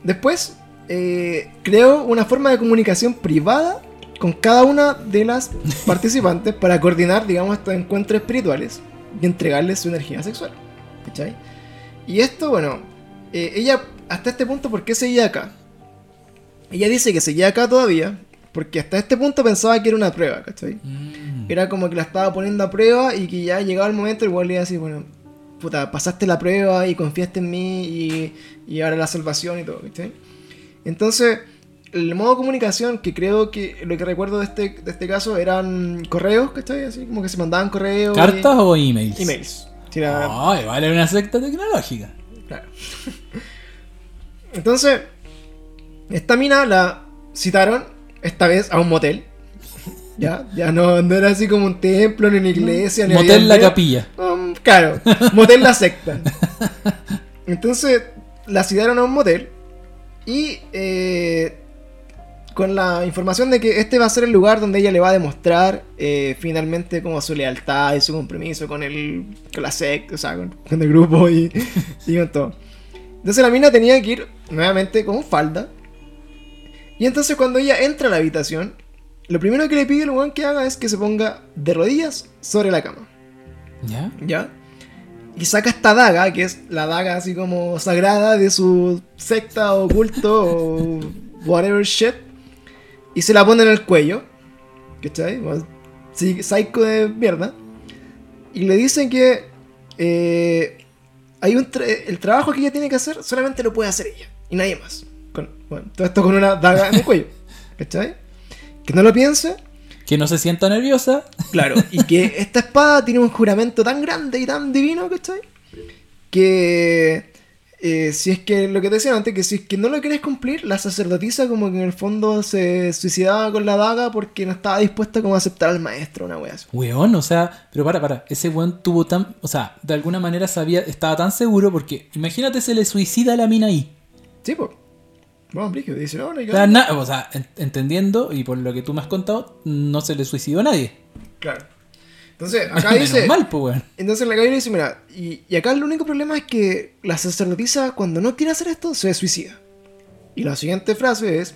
después eh, creo una forma de comunicación privada con cada una de las participantes para coordinar, digamos, estos encuentros espirituales y entregarles su energía sexual. ¿Cachai? Y esto, bueno, eh, ella hasta este punto, ¿por qué seguía acá? Ella dice que seguía acá todavía porque hasta este punto pensaba que era una prueba, ¿cachai? Mm. Era como que la estaba poniendo a prueba y que ya llegaba el momento, igual le iba a decir, bueno, puta, pasaste la prueba y confiaste en mí y, y ahora la salvación y todo, ¿viste? Entonces, el modo de comunicación que creo que lo que recuerdo de este, de este caso eran correos, ¿cachai? Así como que se mandaban correos. y- ¿Cartas o emails? Emails. Sí, era- Ay, vale, una secta tecnológica. Claro. Entonces, esta mina la citaron esta vez a un motel. Ya, ya no, no era así como un templo, ni una iglesia, ni Motel La. Capilla. Um, claro, motel la secta. Entonces, la citaron a un motel y eh, con la información de que este va a ser el lugar donde ella le va a demostrar eh, finalmente como su lealtad y su compromiso con el con la secta, o sea, con, con el grupo y, y con todo. Entonces la mina tenía que ir nuevamente con falda. Y entonces cuando ella entra a la habitación, lo primero que le pide el weón que haga es que se ponga de rodillas sobre la cama. ¿Ya? ¿Ya? Y saca esta daga, que es la daga así como sagrada de su secta o culto o whatever shit. Y se la pone en el cuello. ¿Cachai? Sí, psycho de mierda. Y le dicen que eh, hay un tra- el trabajo que ella tiene que hacer solamente lo puede hacer ella. Y nadie más. Con- bueno, todo esto con una daga en el cuello. ¿Cachai? Que no lo piense. Que no se sienta nerviosa. Claro, y que esta espada tiene un juramento tan grande y tan divino, ¿cachai? Que eh, si es que lo que te decía antes, que si es que no lo querés cumplir, la sacerdotisa como que en el fondo se suicidaba con la daga porque no estaba dispuesta como a aceptar al maestro, una wea así. Weón, o sea, pero para, para, ese weón tuvo tan, o sea, de alguna manera sabía, estaba tan seguro porque, imagínate se le suicida a la mina ahí. Sí, pues. Vamos, Brigio, dice, no, no hay O que- sea, na- o sea, en- entendiendo y por lo que tú me has contado, no se le suicidó a nadie. Claro. Entonces, acá dice... mal, pues. Entonces la le dice, mira, y, y acá el único problema es que la sacerdotisa cuando no quiere hacer esto se suicida. Y la siguiente frase es,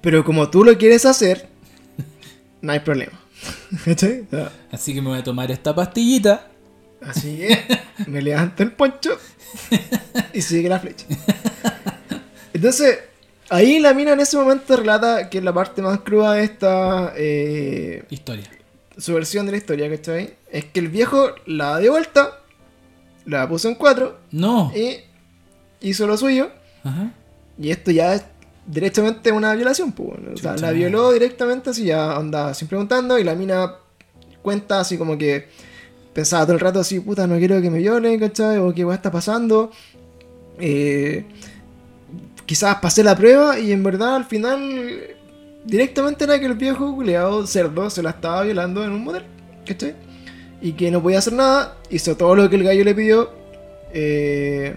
pero como tú lo quieres hacer, no hay problema. Sea, Así que me voy a tomar esta pastillita. Así que me levanto el poncho y sigue la flecha. Entonces, ahí la mina en ese momento relata que es la parte más cruda de esta eh, Historia. Su versión de la historia, ¿cachai? Es que el viejo la dio vuelta, la puso en cuatro No. y hizo lo suyo. Ajá. Y esto ya es directamente una violación, pues. O sea, la violó directamente, así ya andaba sin preguntando. Y la mina cuenta así como que pensaba todo el rato así, puta, no quiero que me violen, ¿cachai? O qué weá está pasando. Eh, quizás pasé la prueba y en verdad al final directamente era que el viejo culeado cerdo se la estaba violando en un motel, ¿cachai? Y que no podía hacer nada, hizo todo lo que el gallo le pidió. Eh,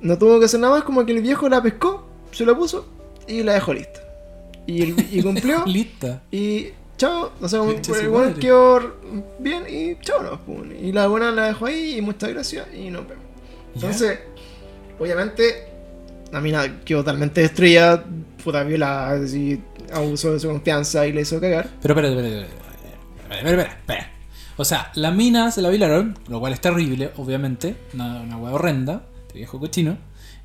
no tuvo que hacer nada más, como que el viejo la pescó, se la puso y la dejó lista. Y, el- y cumplió. Lista. y chao, o sea, el quedó bien y chao, no, pum. Y la buena la dejó ahí y muchas gracias y nos vemos. Entonces, obviamente, la mina quedó totalmente destruida, puta violada, así, abusó de su confianza y le hizo cagar. Pero espera, espera, espera, espera. O sea, la mina se la violaron, lo cual es terrible, obviamente. Una, una hueá horrenda, este viejo cochino.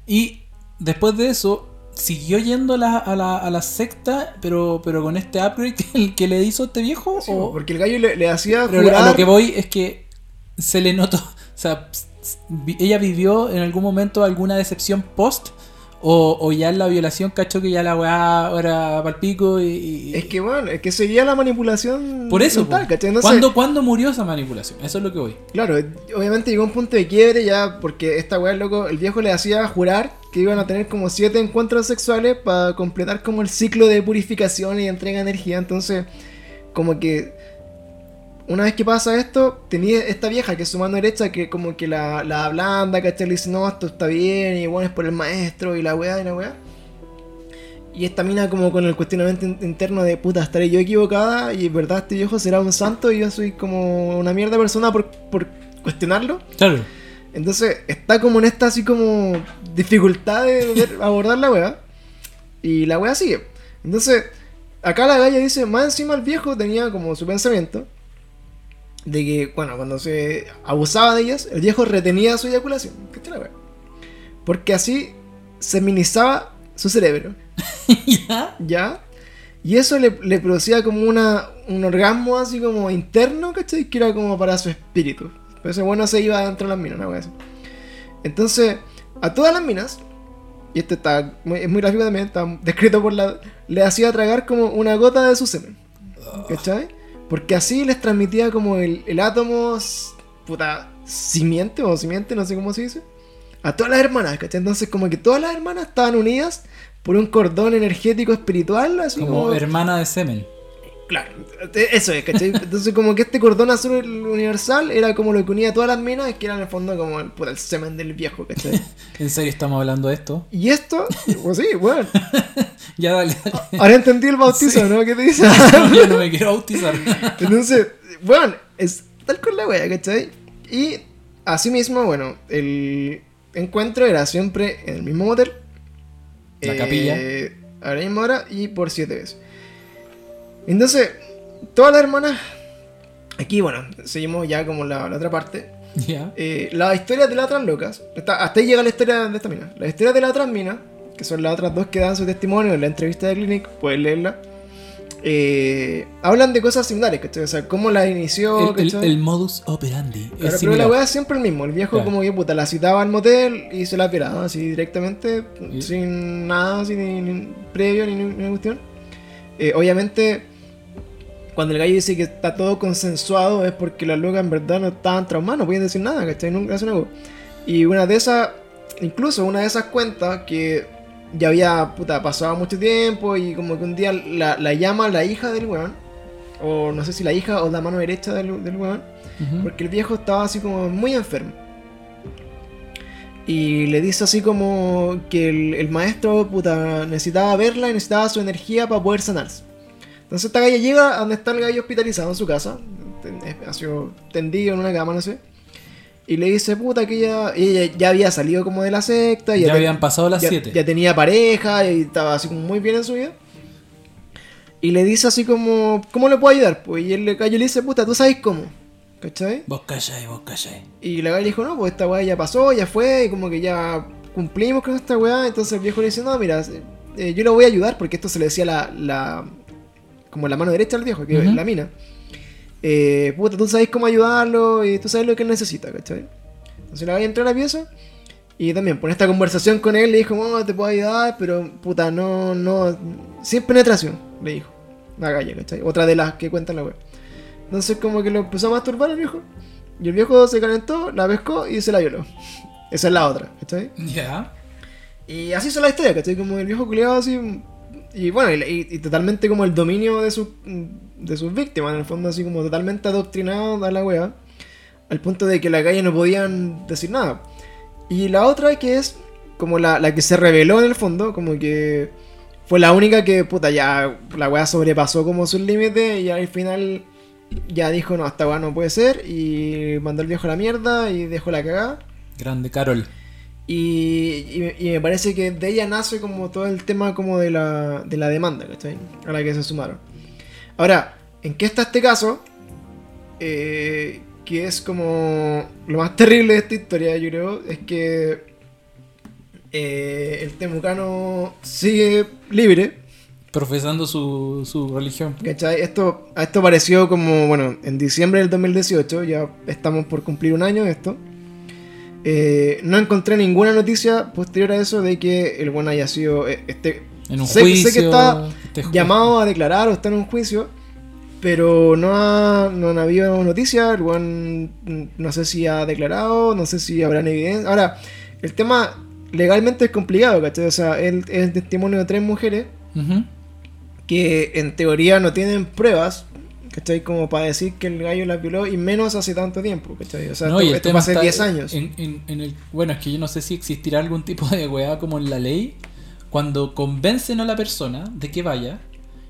Y después de eso, siguió yendo a la, a la, a la secta, pero, pero con este upgrade que, que le hizo este viejo. Sí, o, porque el gallo le, le hacía pero jurar... a lo que voy es que se le notó. O sea, ella vivió en algún momento alguna decepción post. O, o ya en la violación cachó que ya la weá era palpico y, y- Es que bueno, es que seguía la manipulación Por eso, mental, ¿Cuándo, cuándo murió esa manipulación? Eso es lo que voy. Claro, obviamente llegó un punto de quiebre ya porque esta weá, loco, el viejo le hacía jurar que iban a tener como siete encuentros sexuales para completar como el ciclo de purificación y entrega de energía. Entonces, como que una vez que pasa esto, tenía esta vieja que es su mano derecha que como que la, la ablanda, ¿cachai? Le dice, no, esto está bien, y bueno, es por el maestro y la weá y la weá. Y esta mina como con el cuestionamiento in- interno de puta, estaré yo equivocada y verdad este viejo será un santo y yo soy como una mierda persona por, por cuestionarlo. Claro. Entonces está como en esta así como dificultad de abordar la weá. Y la weá sigue. Entonces, acá la galla dice, más encima el viejo tenía como su pensamiento de que, bueno, cuando se abusaba de ellas, el viejo retenía su eyaculación. ¿Cachai la weá? Porque así se minimizaba su cerebro. ¿Ya? ¿Ya? Y eso le, le producía como una, un orgasmo así como interno, ¿cachai? Que era como para su espíritu. Pero ese bueno se iba dentro de las minas, una así. Entonces, a todas las minas, y esto está muy, es muy gráfico también, está descrito por la. Le hacía tragar como una gota de su semen. ¿Cachai? Porque así les transmitía como el, el átomo. Puta. Simiente o simiente, no sé cómo se dice. A todas las hermanas, ¿cachai? Entonces, como que todas las hermanas estaban unidas por un cordón energético espiritual, así Como como. hermana de semen. Claro, eso es, ¿cachai? Entonces como que este cordón azul universal era como lo que unía a todas las minas, que era en el fondo como el, puta, el semen del viejo, ¿cachai? ¿En serio estamos hablando de esto? Y esto, pues sí, bueno, Ya dale, dale. ahora entendí el bautizo, Sí. ¿no? ¿Qué te dice? No, yo no me quiero bautizar. Entonces, bueno, es tal con la wea, ¿cachai? Y asimismo, bueno, el encuentro era siempre en el mismo motel. La capilla. A la misma hora y por siete veces. Entonces, todas las hermanas. Aquí, bueno, seguimos ya como la, la otra parte. ya. Eh, las historias de las otras locas. Hasta, hasta ahí llega la historia de esta mina. Las historias de las otras minas, que son las otras dos que dan su testimonio en la entrevista de Clinic, pueden leerla. eh, hablan de cosas similares, ¿cachai? O sea, cómo la inició, El, el- ¿cachai? el modus operandi. Claro, pero la weá es siempre el mismo. El viejo, Claro. como que puta, la citaba al motel y se la piraba así directamente, Y- sin nada, sin ni, ni previo ni ninguna cuestión. Eh, obviamente, cuando el gallo dice que está todo consensuado, es porque las locas en verdad no estaban traumadas, no podían decir nada, ¿cachai? Nunca hacen algo. Y una de esas, incluso una de esas cuentas que ya había puta, pasado mucho tiempo y como que un día la, la llama la hija del weón, o no sé si la hija o la mano derecha del, del weón. Porque el viejo estaba así como muy enfermo. Y le dice así como que el, el maestro puta, necesitaba verla y necesitaba su energía para poder sanarse. Entonces esta galla llega a donde está el gallo hospitalizado en su casa, ha sido tendido en una cama, no sé. Y le dice, puta, que ella, ella ya había salido como de la secta. Ya te- habían pasado las ya- 7. Ya tenía pareja y estaba así como muy bien en su vida. Y le dice así como, ¿cómo le puedo ayudar? Pues y él le gallo le dice, puta, ¿tú sabes cómo? ¿Cachai? Vos calláis, vos calláis. Y la galla dijo, no, pues esta weá ya pasó, ya fue, y como que ya cumplimos con esta weá. Entonces el viejo le dice, no, mira, eh, yo lo voy a ayudar, porque esto se le decía la, la como la mano derecha al viejo, que Ujú. es la mina. Eh, puta, tú sabes cómo ayudarlo y tú sabes lo que él necesita, ¿cachai? Entonces la galla entró a la pieza y también por esta conversación con él le dijo, no, te puedo ayudar, pero puta, no, no, sin penetración, le dijo. La galla, ¿cachai? Otra de las que cuentan la web. Entonces como que lo empezó a masturbar el viejo. Y el viejo se calentó, la pescó y se la violó. Esa es la otra, ¿cachai? Ya. Y así es la historia, ¿cachai? Como el viejo culiado así. Y bueno, y, y- y totalmente como el dominio de, sus de sus víctimas, en el fondo, así como totalmente adoctrinado a la wea. Al punto de que la calle no podían decir nada. Y la otra que es como la, la que se reveló en el fondo, como que fue la única que, puta, ya la wea sobrepasó como sus límites y al final ya dijo, no, esta wea no puede ser. Y mandó al viejo a la mierda y dejó la cagada. Grande Carol. Y, y- y me parece que de ella nace como todo el tema como de la, de la demanda, ¿cachai? A la que se sumaron. Ahora, ¿en qué está este caso? Eh, que es como lo más terrible de esta historia, yo creo, es que eh, el temucano sigue libre, Profesando su, su religión. ¿cachai? Esto, esto pareció como, bueno, en diciembre del 2018, ya estamos por cumplir un año de esto. Eh, no encontré ninguna noticia posterior a eso de que el buen haya sido eh, este, En un sé, juicio. sé que está este ju- llamado a declarar o está en un juicio, pero no, ha, no han habido noticias. El buen mm, no sé si ha declarado, no sé si habrán evidencia. Ahora, el tema legalmente es complicado, ¿cachai? O sea, él es el testimonio de tres mujeres que en teoría no tienen pruebas, ¿cachai? Como para decir que el gallo la violó y menos hace tanto tiempo, ¿cachai? O sea, No, esto, el esto tema fue hace está 10 años. En, en- en el, bueno, es que yo no sé si existirá algún tipo de weá como en la ley. Cuando convencen a la persona de que vaya,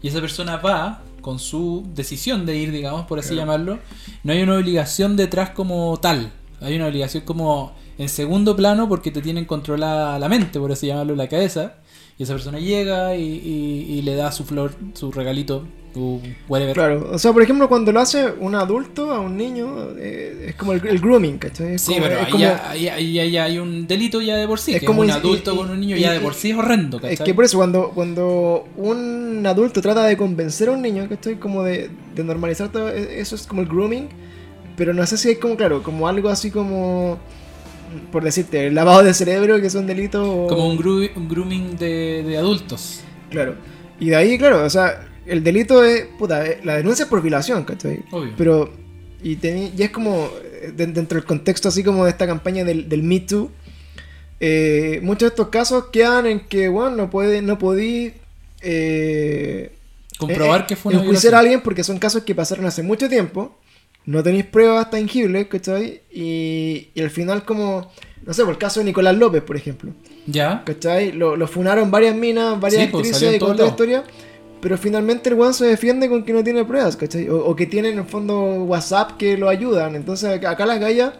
y esa persona va con su decisión de ir, digamos, por así Claro. llamarlo, no hay una obligación detrás como tal. Hay una obligación como en segundo plano porque te tienen controlada la mente, por así llamarlo, la cabeza. Y esa persona llega y, y- y le da su flor, su regalito, su whatever. Claro, o sea, por ejemplo, cuando lo hace un adulto a un niño, eh, es como el, el grooming, ¿cachai? Es Sí, como- pero es ahí, como- ya, ahí- ahí- ahí hay un delito ya de por sí. Es que como un adulto y- con un niño y- ya de por sí es horrendo, Es que por eso, cuando, cuando un adulto trata de convencer a un niño, ¿cachai? Como de, de normalizar todo, e- eso es como el grooming, pero no sé si hay como, claro, como algo así como, por decirte, el lavado de cerebro, que son delitos. o- Como un, gru- un grooming de, de adultos. Claro. Y de ahí, claro, o sea, el delito es, puta, eh, la denuncia es por violación, ¿cachai? Obvio. Pero, y, teni- y es como, eh, de- dentro del contexto así como de esta campaña del, del Me Too, eh, muchos de estos casos quedan en que, bueno, no puede, no podí, eh, Comprobar eh, que fue una enjuiciar a violación. alguien porque son casos que pasaron hace mucho tiempo, no tenéis pruebas tangibles, ¿cachai? Y, y al final como, no sé, por el caso de Nicolás López, por ejemplo, ¿Ya? ¿cachai? Lo, lo funaron varias minas, varias Sí, pues, actrices y toda la pero finalmente el weón se defiende con que no tiene pruebas, ¿cachai? O, o que tiene en el fondo WhatsApp que lo ayudan, entonces acá acá la galla...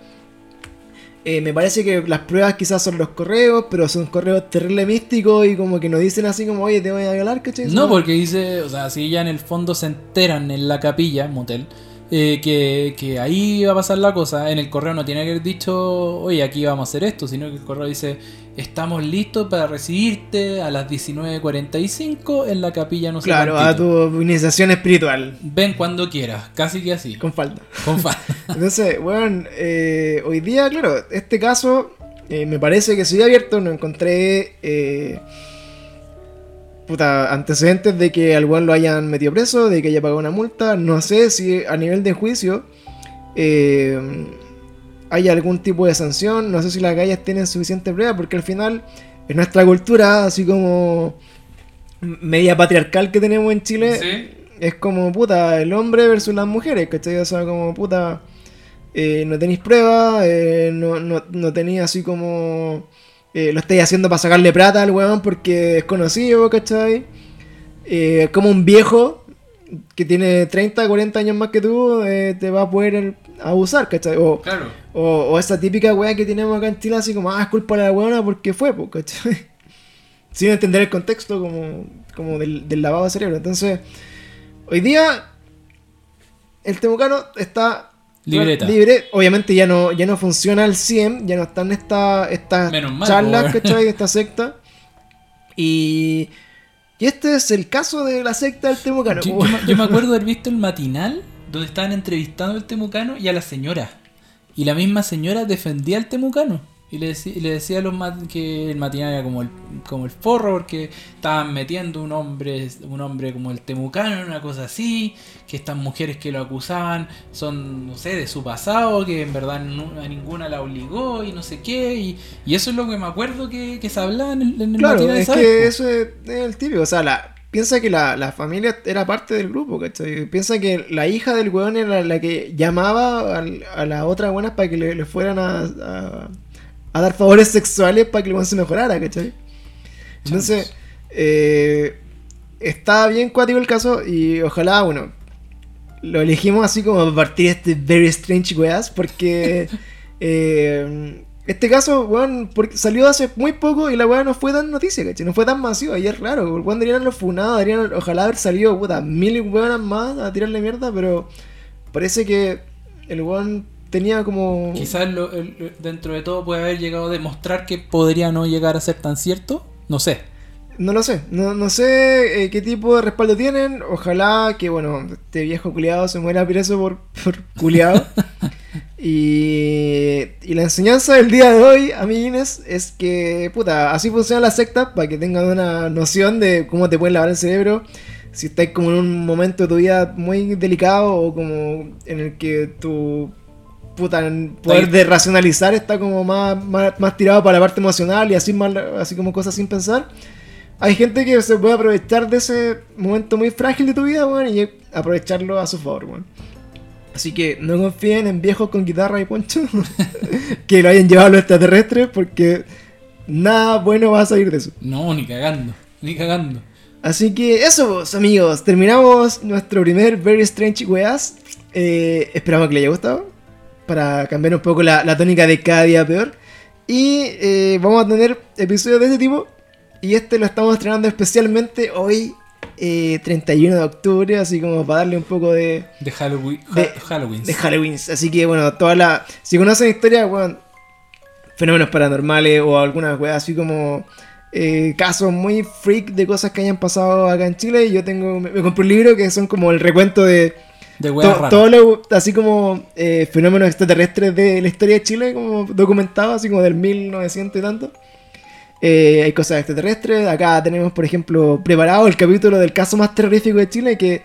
eh, me parece que las pruebas quizás son los correos, pero son correos terrible místicos y como que nos dicen así como, oye, te voy a violar, ¿cachai? No, porque dice, o sea, si ya en el fondo se enteran en la capilla, motel, eh, que, que ahí va a pasar la cosa, en el correo no tiene que haber dicho, oye, aquí vamos a hacer esto, sino que el correo dice, estamos listos para recibirte a las 19.45 en la capilla, no sé Claro, a tu iniciación espiritual. Ven cuando quieras, casi que así. Con falta. Con fa- Entonces, bueno, eh, hoy día, claro, este caso eh, me parece que sigue abierto. No encontré eh, puta, antecedentes de que al lo hayan metido preso, de que haya pagado una multa. No sé si a nivel de juicio eh, hay algún tipo de sanción. No sé si las gallas tienen suficiente prueba, porque al final, en nuestra cultura, así como media patriarcal que tenemos en Chile, ¿Sí? es como, puta, el hombre versus las mujeres, ¿cachai? O sea, como, puta, eh, no tenéis pruebas, eh, no, no, no tenéis así como... eh, lo estáis haciendo para sacarle plata al weón porque es conocido, ¿cachai? Eh, como un viejo que tiene 30, 40 años más que tú, eh, te va a poder abusar, ¿cachai? O, Claro. o, o esa típica weá que tenemos acá en Chile, así como, ah, es culpa de la weona porque fue, ¿cachai? Sin entender el contexto como, como del, del lavado de cerebro. Entonces, hoy día, el temucano está Libreta. libre. Obviamente ya no, ya no funciona al 100, ya no están estas estas charlas. ¿cachai? Esta secta. Y, y este es el caso de la secta del temucano. Yo, me- acuerdo haber visto el matinal donde estaban entrevistando al temucano y a la señora. Y la misma señora defendía al temucano. Y le, decí- le decía a los mat- que el matinal era como el, como el forro porque estaban metiendo un hombre, un hombre como el temucano una cosa así, que estas mujeres que lo acusaban son, no sé, de su pasado, que en verdad a ninguna la obligó y no sé qué. Y, y eso es lo que me acuerdo que, que se hablaba en el, en el Claro, matinal es que eso es, es el típico. O sea, la, piensa que la, la familia era parte del grupo, ¿cachai? Piensa que la hija del weón era la que llamaba al- a, las otras buenas para que le, le fueran a, a, a dar favores sexuales para que el weón se mejorara, ¿cachai? Entonces, eh, está bien cuático el caso y ojalá, bueno, lo elegimos así como para partir este Very Strange Weas porque eh, este caso, weón, porque salió hace muy poco y la weá no fue tan noticia, ¿cachai? No fue tan masiva y es raro, el weón deberían los funados, deberían ojalá haber salido, puta, mil weonas más a tirarle mierda, pero parece que el weón tenía como... Quizás lo- el- dentro de todo puede haber llegado a demostrar que podría no llegar a ser tan cierto. No sé. No lo sé, no, no sé eh, qué tipo de respaldo tienen. Ojalá que, bueno, este viejo culiado se muera preso por, por culiado. y, y la enseñanza del día de hoy, amiguines, es que, puta, así funciona la secta, para que tengan una noción de cómo te pueden lavar el cerebro. Si estás como en un momento de tu vida muy delicado o como en el que tu puta, poder Ahí- de racionalizar está como más, más, más tirado para la parte emocional y así, más, así como cosas sin pensar. Hay gente que se puede aprovechar de ese momento muy frágil de tu vida, weón, y aprovecharlo a su favor, weón. Así que no confíen en viejos con guitarra y poncho que lo hayan llevado a los extraterrestres porque nada bueno va a salir de eso. No, ni cagando. Ni cagando. Así que eso, pues, amigos, terminamos nuestro primer Very Strange Weas. Eh, esperamos que les haya gustado. Para cambiar un poco la, la tónica de cada día peor. Y eh, vamos a tener episodios de este tipo. Y este lo estamos estrenando especialmente hoy, eh, 31 de octubre. Así como para darle un poco de, De Halloween. De- Ha- Halloween. de Halloween. Así que bueno, toda la. Si conocen historias, bueno, fenómenos paranormales o algunas weas así como eh, casos muy freak de cosas que hayan pasado acá en Chile. Yo tengo. Me, me compré un libro que son como el recuento de De to- todo lo así como eh, fenómenos extraterrestres de la historia de Chile, como documentado, así como del 1900 y tanto. Eh, hay cosas extraterrestres. Acá tenemos, por ejemplo, preparado el capítulo del caso más terrorífico de Chile, que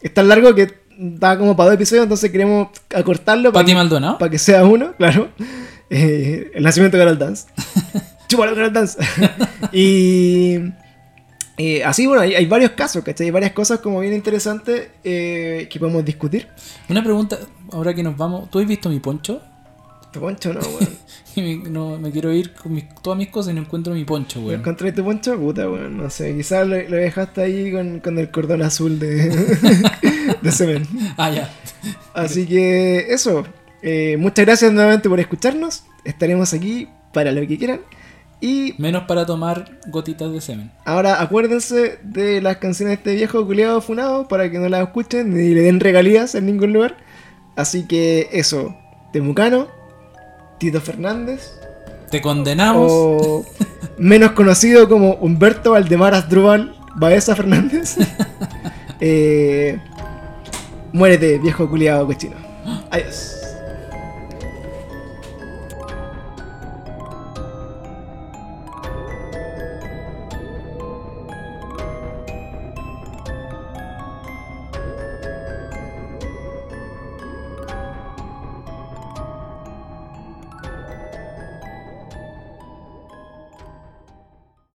es tan largo que da como para dos episodios, entonces queremos acortarlo para Pati Maldonado. para que sea uno, claro. Eh, el nacimiento de Carol Dance. Chúpalo, Carol Dance. y, Eh, así, bueno, hay, hay varios casos, ¿cachai? Hay varias cosas como bien interesantes eh, que podemos discutir. Una pregunta, ahora que nos vamos, ¿tú has visto mi poncho? ¿Tu poncho no, weón? Me, no, me quiero ir con mis- todas mis cosas y no encuentro mi poncho, weón. ¿Encontré tu poncho? Puta, weón. No sé, quizás lo, lo dejaste ahí con, con el cordón azul de, de semen. Ah, ya. Así que eso. Eh, muchas gracias nuevamente por escucharnos. Estaremos aquí para lo que quieran. Y Menos para tomar gotitas de semen. ahora acuérdense de las canciones de este viejo culiado funado para que no las escuchen ni le den regalías en ningún lugar. Así que eso. Temucano, Tito Fernández. Te condenamos. O menos conocido como Humberto Valdemar Asdrúbal Baeza Fernández. Eh, muérete, viejo culiado cochino. Adiós.